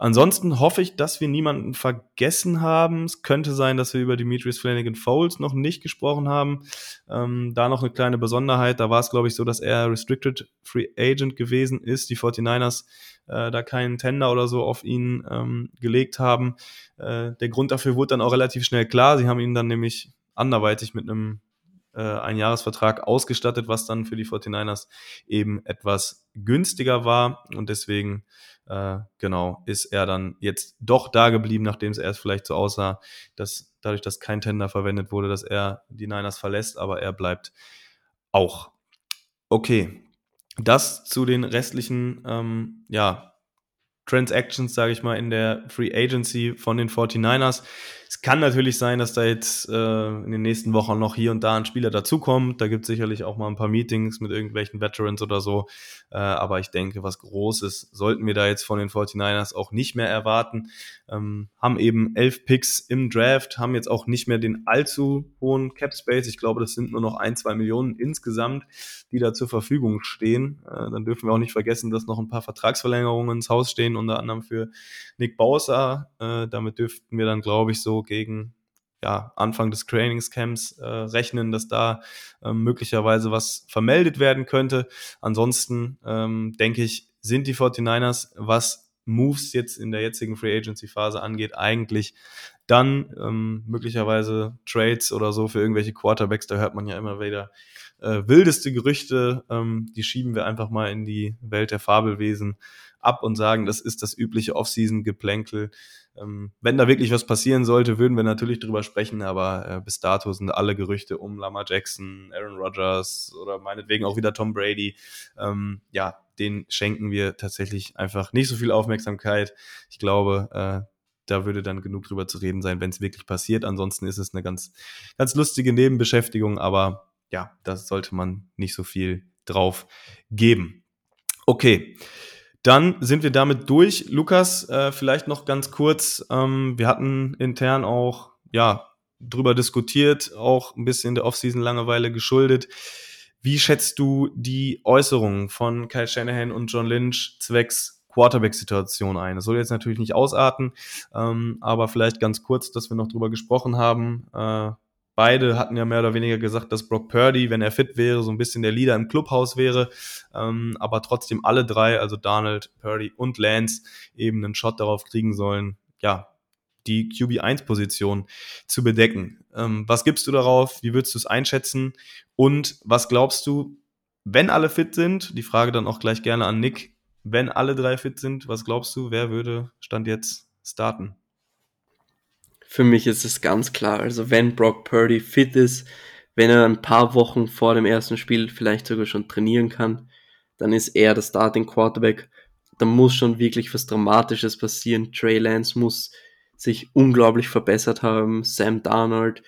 Ansonsten hoffe ich, dass wir niemanden vergessen haben. Es könnte sein, dass wir über Demetrius Flanagan Foles noch nicht gesprochen haben. Ähm, da noch eine kleine Besonderheit. Da war es, glaube ich, so, dass er Restricted Free Agent gewesen ist. Die 49ers äh, da keinen Tender oder so auf ihn ähm, gelegt haben. Äh, der Grund dafür wurde dann auch relativ schnell klar. Sie haben ihn dann nämlich anderweitig mit einem äh, Einjahresvertrag ausgestattet, was dann für die 49ers eben etwas günstiger war. Und deswegen äh, genau, ist er dann jetzt doch da geblieben, nachdem es erst vielleicht so aussah, dass dadurch, dass kein Tender verwendet wurde, dass er die Niners verlässt, aber er bleibt auch. Okay, das zu den restlichen, ähm, ja, Transactions, sage ich mal, in der Free Agency von den 49ers. Es kann natürlich sein, dass da jetzt äh, in den nächsten Wochen noch hier und da ein Spieler dazukommt. Da gibt es sicherlich auch mal ein paar Meetings mit irgendwelchen Veterans oder so. Äh, aber ich denke, was Großes sollten wir da jetzt von den 49ers auch nicht mehr erwarten. Ähm, haben eben elf Picks im Draft, haben jetzt auch nicht mehr den allzu hohen Cap Space. Ich glaube, das sind nur noch ein, zwei Millionen insgesamt, die da zur Verfügung stehen. Äh, dann dürfen wir auch nicht vergessen, dass noch ein paar Vertragsverlängerungen ins Haus stehen, unter anderem für Nick Bowser. Äh, damit dürften wir dann, glaube ich, so gegen ja, Anfang des Trainingscamps äh, rechnen, dass da ähm, möglicherweise was vermeldet werden könnte. Ansonsten ähm, denke ich, sind die 49ers, was Moves jetzt in der jetzigen Free Agency Phase angeht, eigentlich dann ähm, möglicherweise Trades oder so für irgendwelche Quarterbacks, da hört man ja immer wieder äh, wildeste Gerüchte, ähm, die schieben wir einfach mal in die Welt der Fabelwesen ab und sagen, das ist das übliche Off-Season-Geplänkel. Ähm, wenn da wirklich was passieren sollte, würden wir natürlich drüber sprechen, aber äh, bis dato sind alle Gerüchte um Lama Jackson, Aaron Rodgers oder meinetwegen auch wieder Tom Brady. Ähm, ja, den schenken wir tatsächlich einfach nicht so viel Aufmerksamkeit. Ich glaube, äh, da würde dann genug drüber zu reden sein, wenn es wirklich passiert. Ansonsten ist es eine ganz, ganz lustige Nebenbeschäftigung, aber ja, da sollte man nicht so viel drauf geben. Okay. Dann sind wir damit durch. Lukas, äh, vielleicht noch ganz kurz. Ähm, wir hatten intern auch, ja, drüber diskutiert, auch ein bisschen der Offseason Langeweile geschuldet. Wie schätzt du die Äußerungen von Kyle Shanahan und John Lynch zwecks Quarterback-Situation ein? Das soll jetzt natürlich nicht ausarten, ähm, aber vielleicht ganz kurz, dass wir noch drüber gesprochen haben. Äh, beide hatten ja mehr oder weniger gesagt, dass Brock Purdy, wenn er fit wäre, so ein bisschen der Leader im Clubhaus wäre, ähm, aber trotzdem alle drei, also Donald, Purdy und Lance, eben einen Shot darauf kriegen sollen, ja, die QB1-Position zu bedecken. Ähm, was gibst du darauf? Wie würdest du es einschätzen? Und was glaubst du, wenn alle fit sind? Die Frage dann auch gleich gerne an Nick. Wenn alle drei fit sind, was glaubst du, wer würde Stand jetzt starten? Für mich ist es ganz klar. Also wenn Brock Purdy fit ist, wenn er ein paar Wochen vor dem ersten Spiel vielleicht sogar schon trainieren kann, dann ist er der Starting Quarterback. Da muss schon wirklich was Dramatisches passieren. Trey Lance muss sich unglaublich verbessert haben. Sam Darnold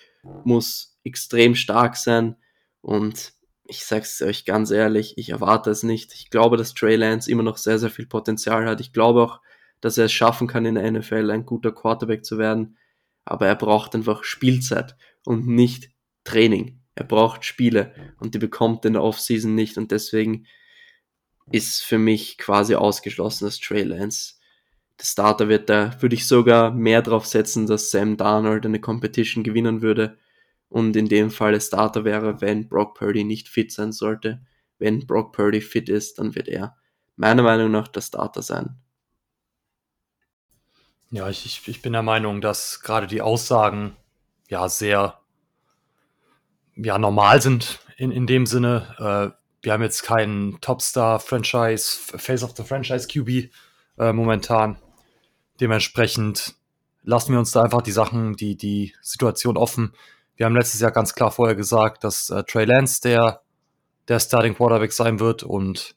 muss extrem stark sein. Und ich sag's euch ganz ehrlich, ich erwarte es nicht. Ich glaube, dass Trey Lance immer noch sehr, sehr viel Potenzial hat. Ich glaube auch, dass er es schaffen kann, in der NFL ein guter Quarterback zu werden. Aber er braucht einfach Spielzeit und nicht Training. Er braucht Spiele und die bekommt in der Offseason nicht und deswegen ist für mich quasi ausgeschlossen, dass Trey Lance der Starter wird. Da würde ich sogar mehr drauf setzen, dass Sam Darnold eine Competition gewinnen würde und in dem Fall der Starter wäre, wenn Brock Purdy nicht fit sein sollte. Wenn Brock Purdy fit ist, dann wird er meiner Meinung nach der Starter sein. Ja, ich, ich bin der Meinung, dass gerade die Aussagen ja sehr ja, normal sind in, in dem Sinne. Äh, wir haben jetzt keinen Topstar-Franchise, Face of the Franchise QB äh, momentan. Dementsprechend lassen wir uns da einfach die Sachen, die, die Situation offen. Wir haben letztes Jahr ganz klar vorher gesagt, dass äh, Trey Lance der, der Starting Quarterback sein wird und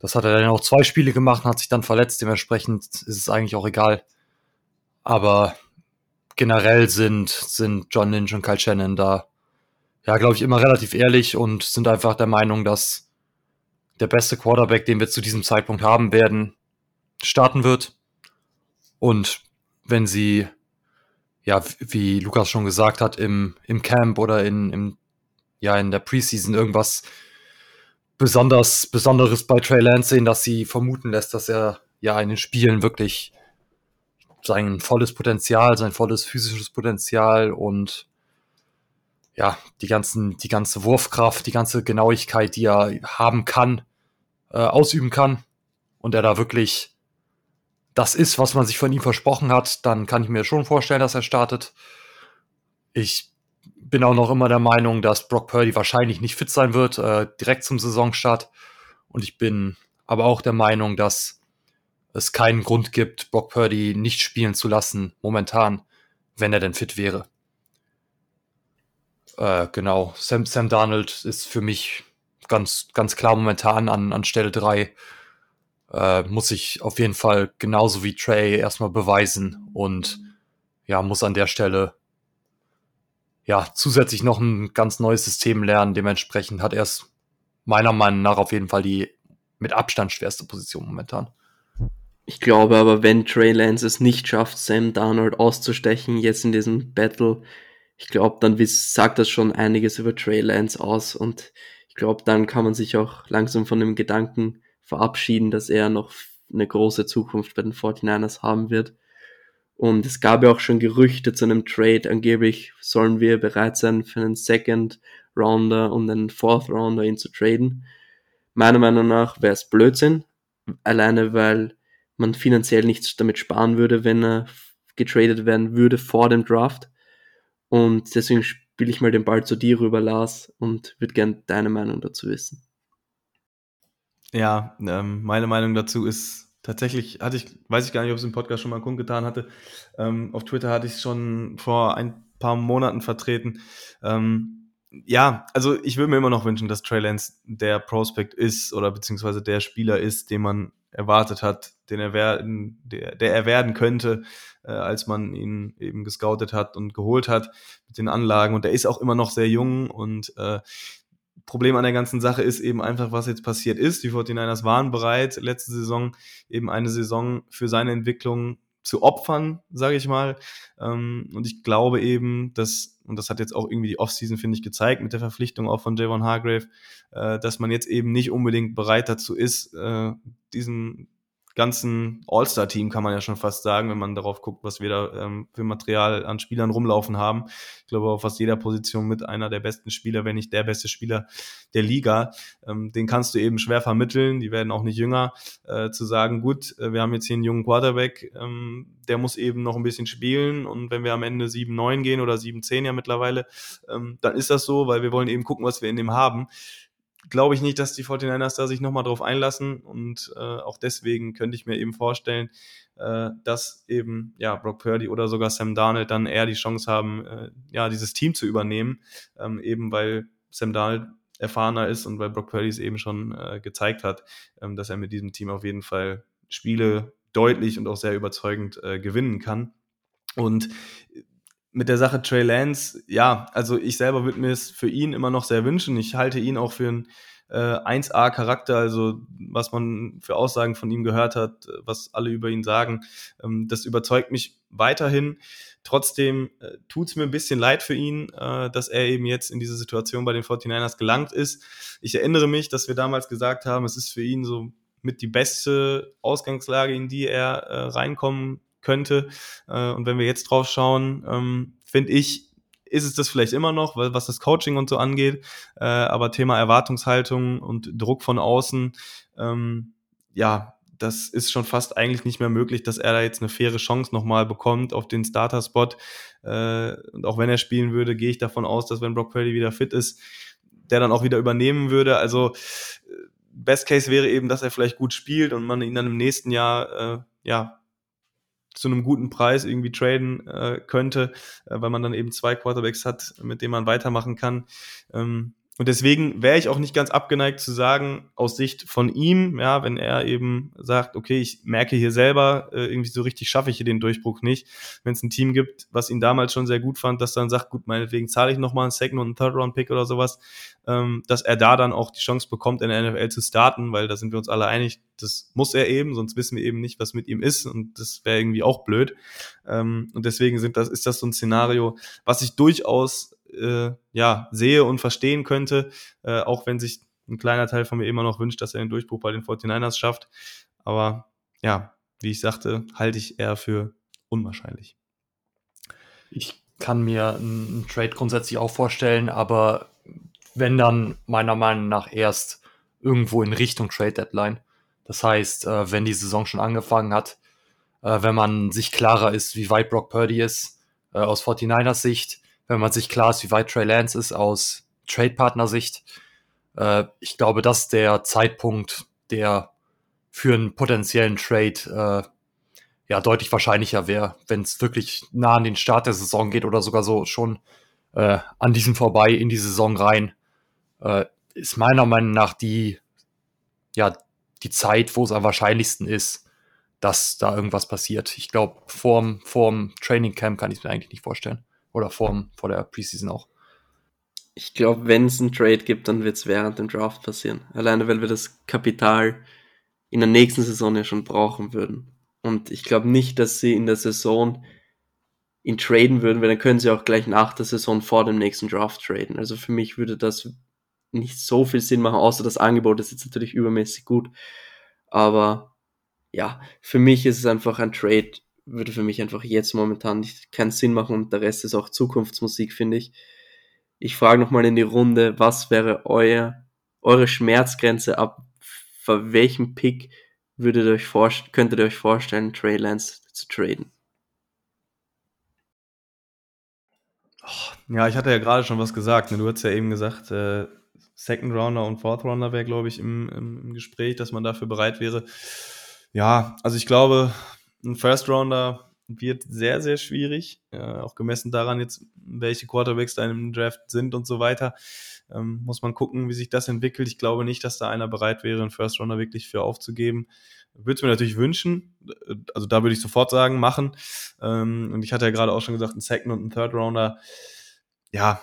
das hat er dann auch zwei Spiele gemacht, hat sich dann verletzt. Dementsprechend ist es eigentlich auch egal. Aber generell sind, sind John Lynch und Kyle Shannon da, ja, glaube ich, immer relativ ehrlich und sind einfach der Meinung, dass der beste Quarterback, den wir zu diesem Zeitpunkt haben werden, starten wird. Und wenn sie ja, wie Lukas schon gesagt hat, im, im Camp oder in, im, ja, in der Preseason irgendwas besonders, Besonderes bei Trey Lance sehen, dass sie vermuten lässt, dass er ja in den Spielen wirklich sein volles Potenzial, sein volles physisches Potenzial und ja, die ganzen, die ganze Wurfkraft, die ganze Genauigkeit, die er haben kann, äh, ausüben kann und er da wirklich das ist, was man sich von ihm versprochen hat, dann kann ich mir schon vorstellen, dass er startet. Ich bin auch noch immer der Meinung, dass Brock Purdy wahrscheinlich nicht fit sein wird, äh, direkt zum Saisonstart. Und ich bin aber auch der Meinung, dass es keinen Grund gibt, Brock Purdy nicht spielen zu lassen, momentan, wenn er denn fit wäre. Äh, genau, Sam, Sam Darnold ist für mich ganz, ganz klar momentan an, an Stelle 3 äh, muss sich auf jeden Fall genauso wie Trey erstmal beweisen und ja, muss an der Stelle ja zusätzlich noch ein ganz neues System lernen. Dementsprechend hat er es meiner Meinung nach auf jeden Fall die mit Abstand schwerste Position momentan. Ich glaube aber, wenn Trey Lance es nicht schafft, Sam Darnold auszustechen, jetzt in diesem Battle, ich glaube, dann sagt das schon einiges über Trey Lance aus und ich glaube, dann kann man sich auch langsam von dem Gedanken verabschieden, dass er noch eine große Zukunft bei den 49ers haben wird. Und es gab ja auch schon Gerüchte zu einem Trade. Angeblich sollen wir bereit sein, für einen Second Rounder und einen Fourth Rounder ihn zu traden. Meiner Meinung nach wäre es Blödsinn. Alleine weil man finanziell nichts damit sparen würde, wenn er getradet werden würde vor dem Draft. Und deswegen spiele ich mal den Ball zu dir rüber, Lars, und würde gerne deine Meinung dazu wissen. Ja, ähm, meine Meinung dazu ist tatsächlich, hatte ich, weiß ich gar nicht, ob es im Podcast schon mal kundgetan hatte. Ähm, auf Twitter hatte ich es schon vor ein paar Monaten vertreten. Ähm, ja, also ich würde mir immer noch wünschen, dass Trey Lance der Prospect ist oder beziehungsweise der Spieler ist, den man erwartet hat, den er werden, der, der er werden könnte, äh, als man ihn eben gescoutet hat und geholt hat mit den Anlagen. Und er ist auch immer noch sehr jung und äh, Problem an der ganzen Sache ist eben einfach, was jetzt passiert ist. Die 49ers waren bereit, letzte Saison eben eine Saison für seine Entwicklung zu opfern, sage ich mal. Ähm, und ich glaube eben, dass, und das hat jetzt auch irgendwie die Offseason, finde ich, gezeigt mit der Verpflichtung auch von Javon Hargrave, äh, dass man jetzt eben nicht unbedingt bereit dazu ist, äh, diesen ganzen All-Star-Team, kann man ja schon fast sagen, wenn man darauf guckt, was wir da ähm, für Material an Spielern rumlaufen haben. Ich glaube, auf fast jeder Position mit einer der besten Spieler, wenn nicht der beste Spieler der Liga. Ähm, den kannst du eben schwer vermitteln. Die werden auch nicht jünger. Äh, zu sagen, gut, äh, wir haben jetzt hier einen jungen Quarterback, ähm, der muss eben noch ein bisschen spielen. Und wenn wir am Ende 7-9 gehen oder 7-10 ja mittlerweile, ähm, dann ist das so, weil wir wollen eben gucken, was wir in dem haben glaube ich nicht, dass die 49ers da sich nochmal drauf einlassen. Und äh, auch deswegen könnte ich mir eben vorstellen, äh, dass eben ja Brock Purdy oder sogar Sam Darnold dann eher die Chance haben, äh, ja, dieses Team zu übernehmen, ähm, eben weil Sam Darnold erfahrener ist und weil Brock Purdy es eben schon äh, gezeigt hat, ähm, dass er mit diesem Team auf jeden Fall Spiele deutlich und auch sehr überzeugend äh, gewinnen kann. Und mit der Sache Trey Lance, ja, also ich selber würde mir es für ihn immer noch sehr wünschen. Ich halte ihn auch für einen äh, 1A-Charakter, also was man für Aussagen von ihm gehört hat, was alle über ihn sagen, ähm, das überzeugt mich weiterhin. Trotzdem äh, tut es mir ein bisschen leid für ihn, äh, dass er eben jetzt in diese Situation bei den 49ers gelangt ist. Ich erinnere mich, dass wir damals gesagt haben, es ist für ihn so mit die beste Ausgangslage, in die er äh, reinkommen könnte. Äh, und wenn wir jetzt drauf schauen, ähm, finde ich, ist es das vielleicht immer noch, weil, was das Coaching und so angeht. Äh, aber Thema Erwartungshaltung und Druck von außen, ähm, ja, das ist schon fast eigentlich nicht mehr möglich, dass er da jetzt eine faire Chance nochmal bekommt auf den Starter-Spot. Äh, und auch wenn er spielen würde, gehe ich davon aus, dass wenn Brock Purdy wieder fit ist, der dann auch wieder übernehmen würde. Also äh, Best Case wäre eben, dass er vielleicht gut spielt und man ihn dann im nächsten Jahr äh, ja zu einem guten Preis irgendwie traden äh, könnte, äh, weil man dann eben zwei Quarterbacks hat, mit denen man weitermachen kann. Ähm, und deswegen wäre ich auch nicht ganz abgeneigt zu sagen, aus Sicht von ihm, ja, wenn er eben sagt, okay, ich merke hier selber, äh, irgendwie so richtig schaffe ich hier den Durchbruch nicht. Wenn es ein Team gibt, was ihn damals schon sehr gut fand, dass dann sagt, gut, meinetwegen zahle ich nochmal einen Second- und einen Third-Round-Pick oder sowas, ähm, dass er da dann auch die Chance bekommt, in der NFL zu starten, weil da sind wir uns alle einig, das muss er eben, sonst wissen wir eben nicht, was mit ihm ist und das wäre irgendwie auch blöd. Ähm, und deswegen sind das, ist das so ein Szenario, was ich durchaus äh, ja, sehe und verstehen könnte, äh, auch wenn sich ein kleiner Teil von mir immer noch wünscht, dass er den Durchbruch bei den 49ers schafft. Aber ja, wie ich sagte, halte ich eher für unwahrscheinlich. Ich kann mir einen Trade grundsätzlich auch vorstellen, aber wenn dann meiner Meinung nach erst irgendwo in Richtung Trade Deadline. Das heißt, äh, wenn die Saison schon angefangen hat, äh, wenn man sich klarer ist, wie weit Brock Purdy ist, äh, aus 49ers Sicht, wenn man sich klar ist, wie weit Trey Lance ist aus Trade-Partner-Sicht. Äh, ich glaube, das ist der Zeitpunkt, der für einen potenziellen Trade äh, ja deutlich wahrscheinlicher wäre, wenn es wirklich nah an den Start der Saison geht oder sogar so schon äh, an diesem vorbei in die Saison rein, äh, ist meiner Meinung nach die ja die Zeit, wo es am wahrscheinlichsten ist, dass da irgendwas passiert. Ich glaube, vorm, vorm Training Camp kann ich es mir eigentlich nicht vorstellen. Oder vor, vor der Preseason auch. Ich glaube, wenn es einen Trade gibt, dann wird es während dem Draft passieren. Alleine, weil wir das Kapital in der nächsten Saison ja schon brauchen würden. Und ich glaube nicht, dass sie in der Saison ihn traden würden, weil dann können sie auch gleich nach der Saison vor dem nächsten Draft traden. Also für mich würde das nicht so viel Sinn machen, außer das Angebot ist jetzt natürlich übermäßig gut. Aber ja, für mich ist es einfach ein Trade, würde für mich einfach jetzt momentan nicht keinen Sinn machen und der Rest ist auch Zukunftsmusik, finde ich. Ich frage nochmal in die Runde, was wäre euer, eure Schmerzgrenze ab für welchen Pick würdet ihr euch könntet ihr euch vorstellen, Trey Lance zu traden? Oh, ja, ich hatte ja gerade schon was gesagt. Ne? Du hast ja eben gesagt, äh, Second Rounder und Fourth Rounder wäre, glaube ich, im, im, Gespräch, dass man dafür bereit wäre. Ja, also ich glaube, ein First Rounder wird sehr, sehr schwierig, äh, auch gemessen daran jetzt, welche Quarterbacks da im Draft sind und so weiter. Ähm, muss man gucken, wie sich das entwickelt. Ich glaube nicht, dass da einer bereit wäre, einen First Rounder wirklich für aufzugeben. Würde es mir natürlich wünschen. Also da würde ich sofort sagen, machen. Ähm, und ich hatte ja gerade auch schon gesagt, ein Second und ein Third Rounder. Ja,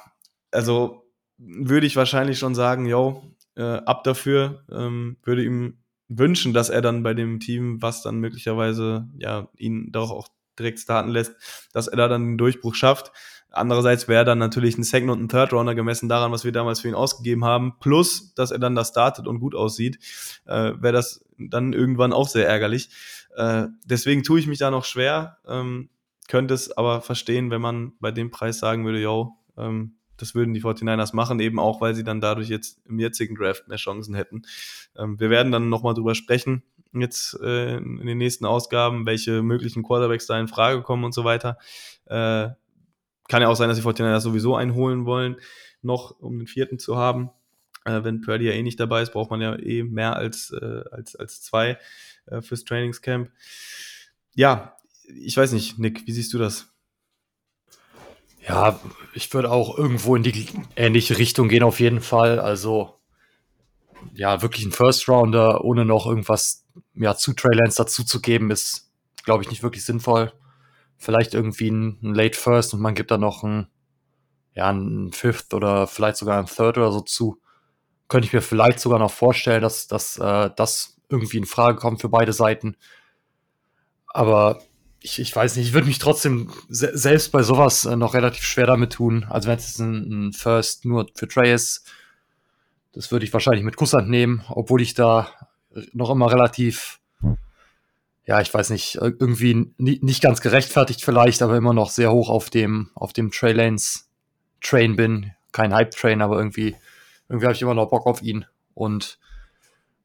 also würde ich wahrscheinlich schon sagen, yo, äh, ab dafür, ähm, würde ihm wünschen, dass er dann bei dem Team, was dann möglicherweise ja ihn doch auch direkt starten lässt, dass er da dann den Durchbruch schafft. Andererseits wäre dann natürlich ein Second und ein Third Rounder gemessen daran, was wir damals für ihn ausgegeben haben, plus, dass er dann da startet und gut aussieht, äh, wäre das dann irgendwann auch sehr ärgerlich. Äh, deswegen tue ich mich da noch schwer, ähm, könnte es aber verstehen, wenn man bei dem Preis sagen würde, yo, ähm, das würden die 49ers machen, eben auch, weil sie dann dadurch jetzt im jetzigen Draft mehr Chancen hätten. Ähm, wir werden dann nochmal drüber sprechen, jetzt äh, in den nächsten Ausgaben, welche möglichen Quarterbacks da in Frage kommen und so weiter. Äh, kann ja auch sein, dass die 49ers sowieso einholen wollen, noch um den vierten zu haben. Äh, wenn Purdy ja eh nicht dabei ist, braucht man ja eh mehr als, äh, als, als zwei äh, fürs Trainingscamp. Ja, ich weiß nicht, Nick, wie siehst du das? Ja, ich würde auch irgendwo in die ähnliche Richtung gehen, auf jeden Fall. Also, ja, wirklich ein First Rounder, ohne noch irgendwas ja, zu Trey Lance dazuzugeben, ist, glaube ich, nicht wirklich sinnvoll. Vielleicht irgendwie ein, ein, Late First und man gibt da noch ein, ja, ein Fifth oder vielleicht sogar ein Third oder so zu. Könnte ich mir vielleicht sogar noch vorstellen, dass, dass äh, das irgendwie in Frage kommt für beide Seiten. Aber ich, ich weiß nicht, ich würde mich trotzdem se selbst bei sowas äh, noch relativ schwer damit tun. Also wenn es ein, ein First nur für Trey ist, das würde ich wahrscheinlich mit Kusshand nehmen, obwohl ich da noch immer relativ, ja, ich weiß nicht, irgendwie nicht ganz gerechtfertigt vielleicht, aber immer noch sehr hoch auf dem, auf dem Trey Lanes Train bin. Kein Hype-Train, aber irgendwie, irgendwie habe ich immer noch Bock auf ihn. Und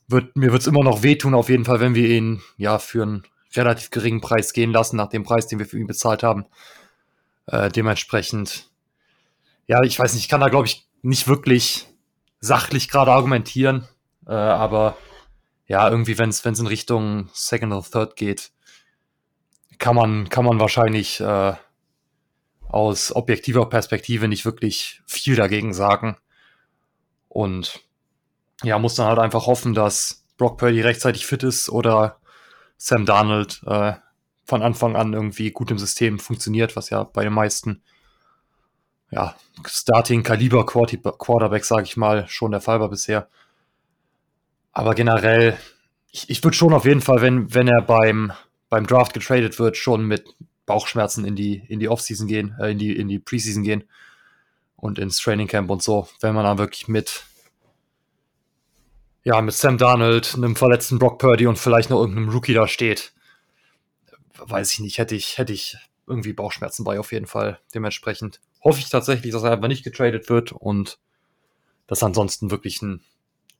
wird, mir wird es immer noch wehtun, auf jeden Fall, wenn wir ihn ja für einen relativ geringen Preis gehen lassen, nach dem Preis, den wir für ihn bezahlt haben. Äh, dementsprechend, ja, ich weiß nicht, ich kann da, glaube ich, nicht wirklich sachlich gerade argumentieren, äh, aber ja, irgendwie, wenn es in Richtung Second oder Third geht, kann man, kann man wahrscheinlich äh, aus objektiver Perspektive nicht wirklich viel dagegen sagen. Und ja, muss dann halt einfach hoffen, dass Brock Purdy rechtzeitig fit ist oder Sam Darnold äh, von Anfang an irgendwie gut im System funktioniert, was ja bei den meisten ja, Starting-Kaliber Quarterback, sage ich mal, schon der Fall war bisher. Aber generell, ich, ich würde schon auf jeden Fall, wenn, wenn er beim, beim Draft getradet wird, schon mit Bauchschmerzen in die, in die Offseason gehen, äh, in die, in die Preseason gehen und ins Training Camp und so, wenn man dann wirklich mit ja, mit Sam Darnold, einem verletzten Brock Purdy und vielleicht noch irgendeinem Rookie da steht, weiß ich nicht, hätte ich, hätte ich irgendwie Bauchschmerzen bei auf jeden Fall. Dementsprechend hoffe ich tatsächlich, dass er einfach nicht getradet wird und dass ansonsten wirklich ein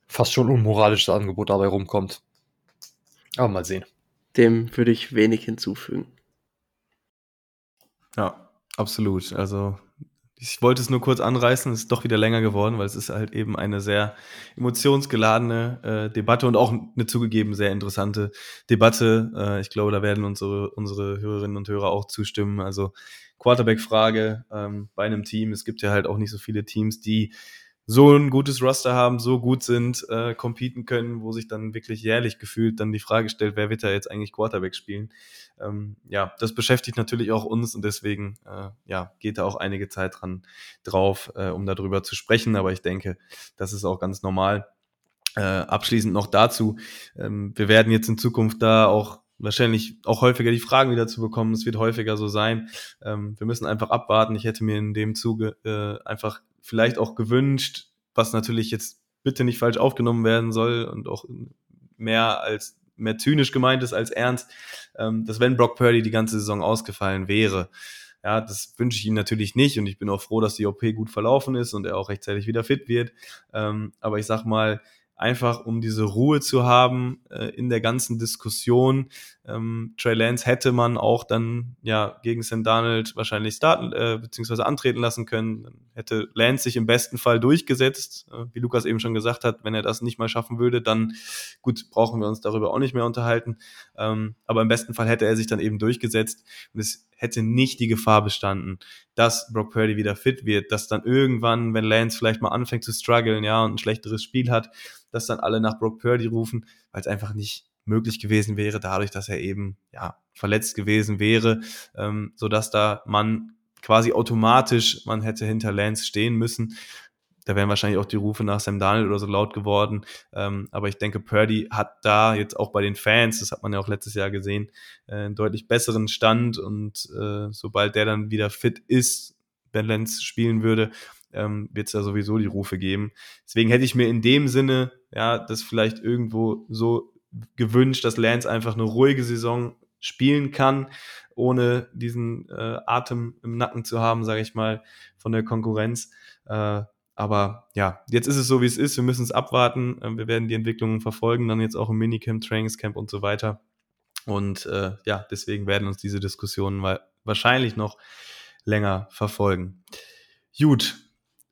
fast schon unmoralisches Angebot dabei rumkommt. Aber mal sehen. Dem würde ich wenig hinzufügen. Ja, absolut. Also ich wollte es nur kurz anreißen, es ist doch wieder länger geworden, weil es ist halt eben eine sehr emotionsgeladene äh, Debatte und auch eine zugegeben sehr interessante Debatte. Äh, ich glaube, da werden unsere, unsere Hörerinnen und Hörer auch zustimmen. Also Quarterback-Frage ähm, bei einem Team. Es gibt ja halt auch nicht so viele Teams, die so ein gutes Roster haben, so gut sind, äh, competen können, wo sich dann wirklich jährlich gefühlt dann die Frage stellt, wer wird da jetzt eigentlich Quarterback spielen? Ähm, ja, das beschäftigt natürlich auch uns und deswegen äh, ja, geht da auch einige Zeit dran drauf, äh, um darüber zu sprechen. Aber ich denke, das ist auch ganz normal. Äh, abschließend noch dazu, ähm, wir werden jetzt in Zukunft da auch wahrscheinlich auch häufiger die Fragen wieder zu bekommen. Es wird häufiger so sein. Ähm, wir müssen einfach abwarten. Ich hätte mir in dem Zuge äh, einfach vielleicht auch gewünscht, was natürlich jetzt bitte nicht falsch aufgenommen werden soll und auch mehr als mehr zynisch gemeint ist als ernst, ähm, dass wenn Brock Purdy die ganze Saison ausgefallen wäre, ja, das wünsche ich ihm natürlich nicht und ich bin auch froh, dass die OP gut verlaufen ist und er auch rechtzeitig wieder fit wird. Ähm, aber ich sag mal, einfach um diese Ruhe zu haben äh, in der ganzen Diskussion. Ähm, Trey Lance hätte man auch dann ja gegen Sam Darnold wahrscheinlich starten äh, beziehungsweise antreten lassen können. Dann hätte Lance sich im besten Fall durchgesetzt, äh, wie Lukas eben schon gesagt hat. Wenn er das nicht mal schaffen würde, dann gut brauchen wir uns darüber auch nicht mehr unterhalten. Ähm, aber im besten Fall hätte er sich dann eben durchgesetzt und es hätte nicht die Gefahr bestanden, dass Brock Purdy wieder fit wird, dass dann irgendwann, wenn Lance vielleicht mal anfängt zu strugglen, ja, und ein schlechteres Spiel hat, dass dann alle nach Brock Purdy rufen, weil es einfach nicht möglich gewesen wäre, dadurch, dass er eben ja verletzt gewesen wäre, ähm, so dass da man quasi automatisch man hätte hinter Lance stehen müssen. da wären wahrscheinlich auch die Rufe nach Sam Darnold oder so laut geworden. Ähm, aber ich denke, Purdy hat da jetzt auch bei den Fans, das hat man ja auch letztes Jahr gesehen, äh, einen deutlich besseren Stand. Und äh, sobald der dann wieder fit ist, wenn Lenz spielen würde, ähm, wird es da sowieso die Rufe geben. Deswegen hätte ich mir in dem Sinne, ja, das vielleicht irgendwo so gewünscht, dass Lance einfach eine ruhige Saison spielen kann, ohne diesen äh, Atem im Nacken zu haben, sage ich mal, von der Konkurrenz. Äh, aber ja, jetzt ist es so, wie es ist. Wir müssen es abwarten. Äh, wir werden die Entwicklungen verfolgen, dann jetzt auch im Minicamp, Trainingscamp und so weiter. Und äh, ja, deswegen werden uns diese Diskussionen wahrscheinlich noch länger verfolgen. Gut,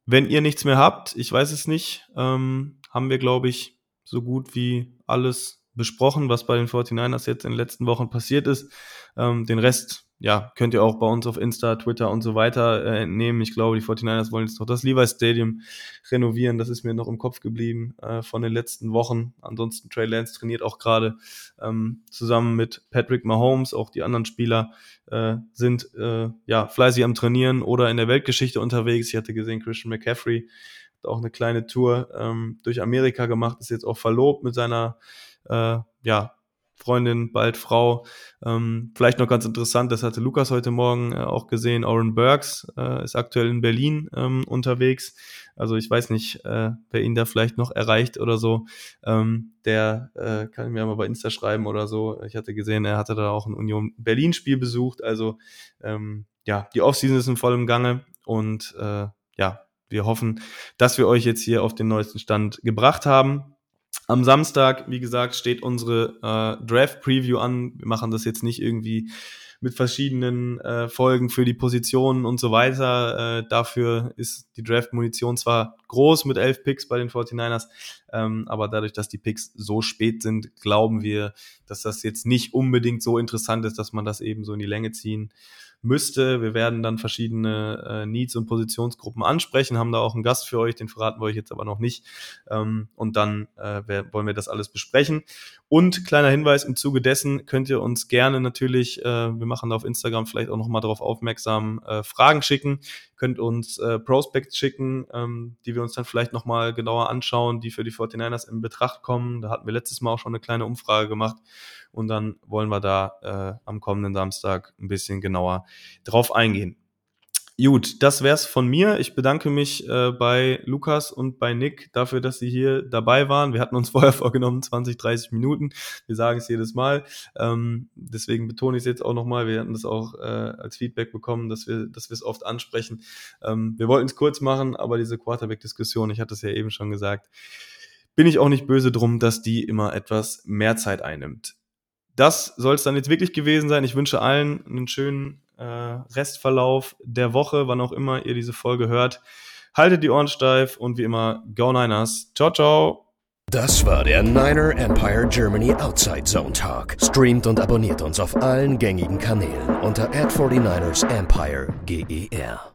wenn ihr nichts mehr habt, ich weiß es nicht, ähm, haben wir, glaube ich, so gut wie alles besprochen, was bei den 49ers jetzt in den letzten Wochen passiert ist. Ähm, den Rest ja, könnt ihr auch bei uns auf Insta, Twitter und so weiter äh, entnehmen. Ich glaube, die 49ers wollen jetzt noch das Levi Stadium renovieren. Das ist mir noch im Kopf geblieben äh, von den letzten Wochen. Ansonsten Trey Lance trainiert auch gerade ähm, zusammen mit Patrick Mahomes. Auch die anderen Spieler äh, sind äh, ja fleißig am Trainieren oder in der Weltgeschichte unterwegs. Ich hatte gesehen, Christian McCaffrey hat auch eine kleine Tour ähm, durch Amerika gemacht, ist jetzt auch verlobt mit seiner äh, ja, Freundin, bald Frau. Ähm, vielleicht noch ganz interessant, das hatte Lukas heute Morgen äh, auch gesehen. Oren Burks äh, ist aktuell in Berlin ähm, unterwegs. Also ich weiß nicht, äh, wer ihn da vielleicht noch erreicht oder so. Ähm, der äh, kann mir mal bei Insta schreiben oder so. Ich hatte gesehen, er hatte da auch ein Union Berlin-Spiel besucht. Also ähm, ja, die Offseason ist in vollem Gange und äh, ja, wir hoffen, dass wir euch jetzt hier auf den neuesten Stand gebracht haben. Am Samstag, wie gesagt, steht unsere äh, Draft-Preview an. Wir machen das jetzt nicht irgendwie mit verschiedenen äh, Folgen für die Positionen und so weiter. Äh, dafür ist die Draft-Munition zwar groß mit elf Picks bei den 49ers, ähm, aber dadurch, dass die Picks so spät sind, glauben wir, dass das jetzt nicht unbedingt so interessant ist, dass man das eben so in die Länge ziehen müsste. Wir werden dann verschiedene äh, Needs und Positionsgruppen ansprechen, haben da auch einen Gast für euch, den verraten wir euch jetzt aber noch nicht. Ähm, und dann äh, wollen wir das alles besprechen. Und kleiner Hinweis, im Zuge dessen könnt ihr uns gerne natürlich, äh, wir machen da auf Instagram vielleicht auch nochmal darauf aufmerksam, äh, Fragen schicken, könnt uns äh, Prospects schicken, ähm, die wir uns dann vielleicht nochmal genauer anschauen, die für die 49ers in Betracht kommen. Da hatten wir letztes Mal auch schon eine kleine Umfrage gemacht und dann wollen wir da äh, am kommenden Samstag ein bisschen genauer drauf eingehen. Gut, das wär's von mir. Ich bedanke mich äh, bei Lukas und bei Nick dafür, dass sie hier dabei waren. Wir hatten uns [LAUGHS] vorher vorgenommen 20, 30 Minuten. Wir sagen es jedes Mal. Ähm, deswegen betone ich es jetzt auch nochmal. Wir hatten das auch äh, als Feedback bekommen, dass wir, dass wir es oft ansprechen. Ähm, wir wollten es kurz machen, aber diese Quarterback-Diskussion, ich hatte es ja eben schon gesagt, bin ich auch nicht böse drum, dass die immer etwas mehr Zeit einnimmt das soll es dann jetzt wirklich gewesen sein. Ich wünsche allen einen schönen Restverlauf der Woche, wann auch immer ihr diese Folge hört. Haltet die Ohren steif und wie immer, Go Niners. Ciao, ciao. Das war der Niner Empire Germany Outside Zone Talk. Streamt und abonniert uns auf allen gängigen Kanälen unter ad 49 ersempire GER.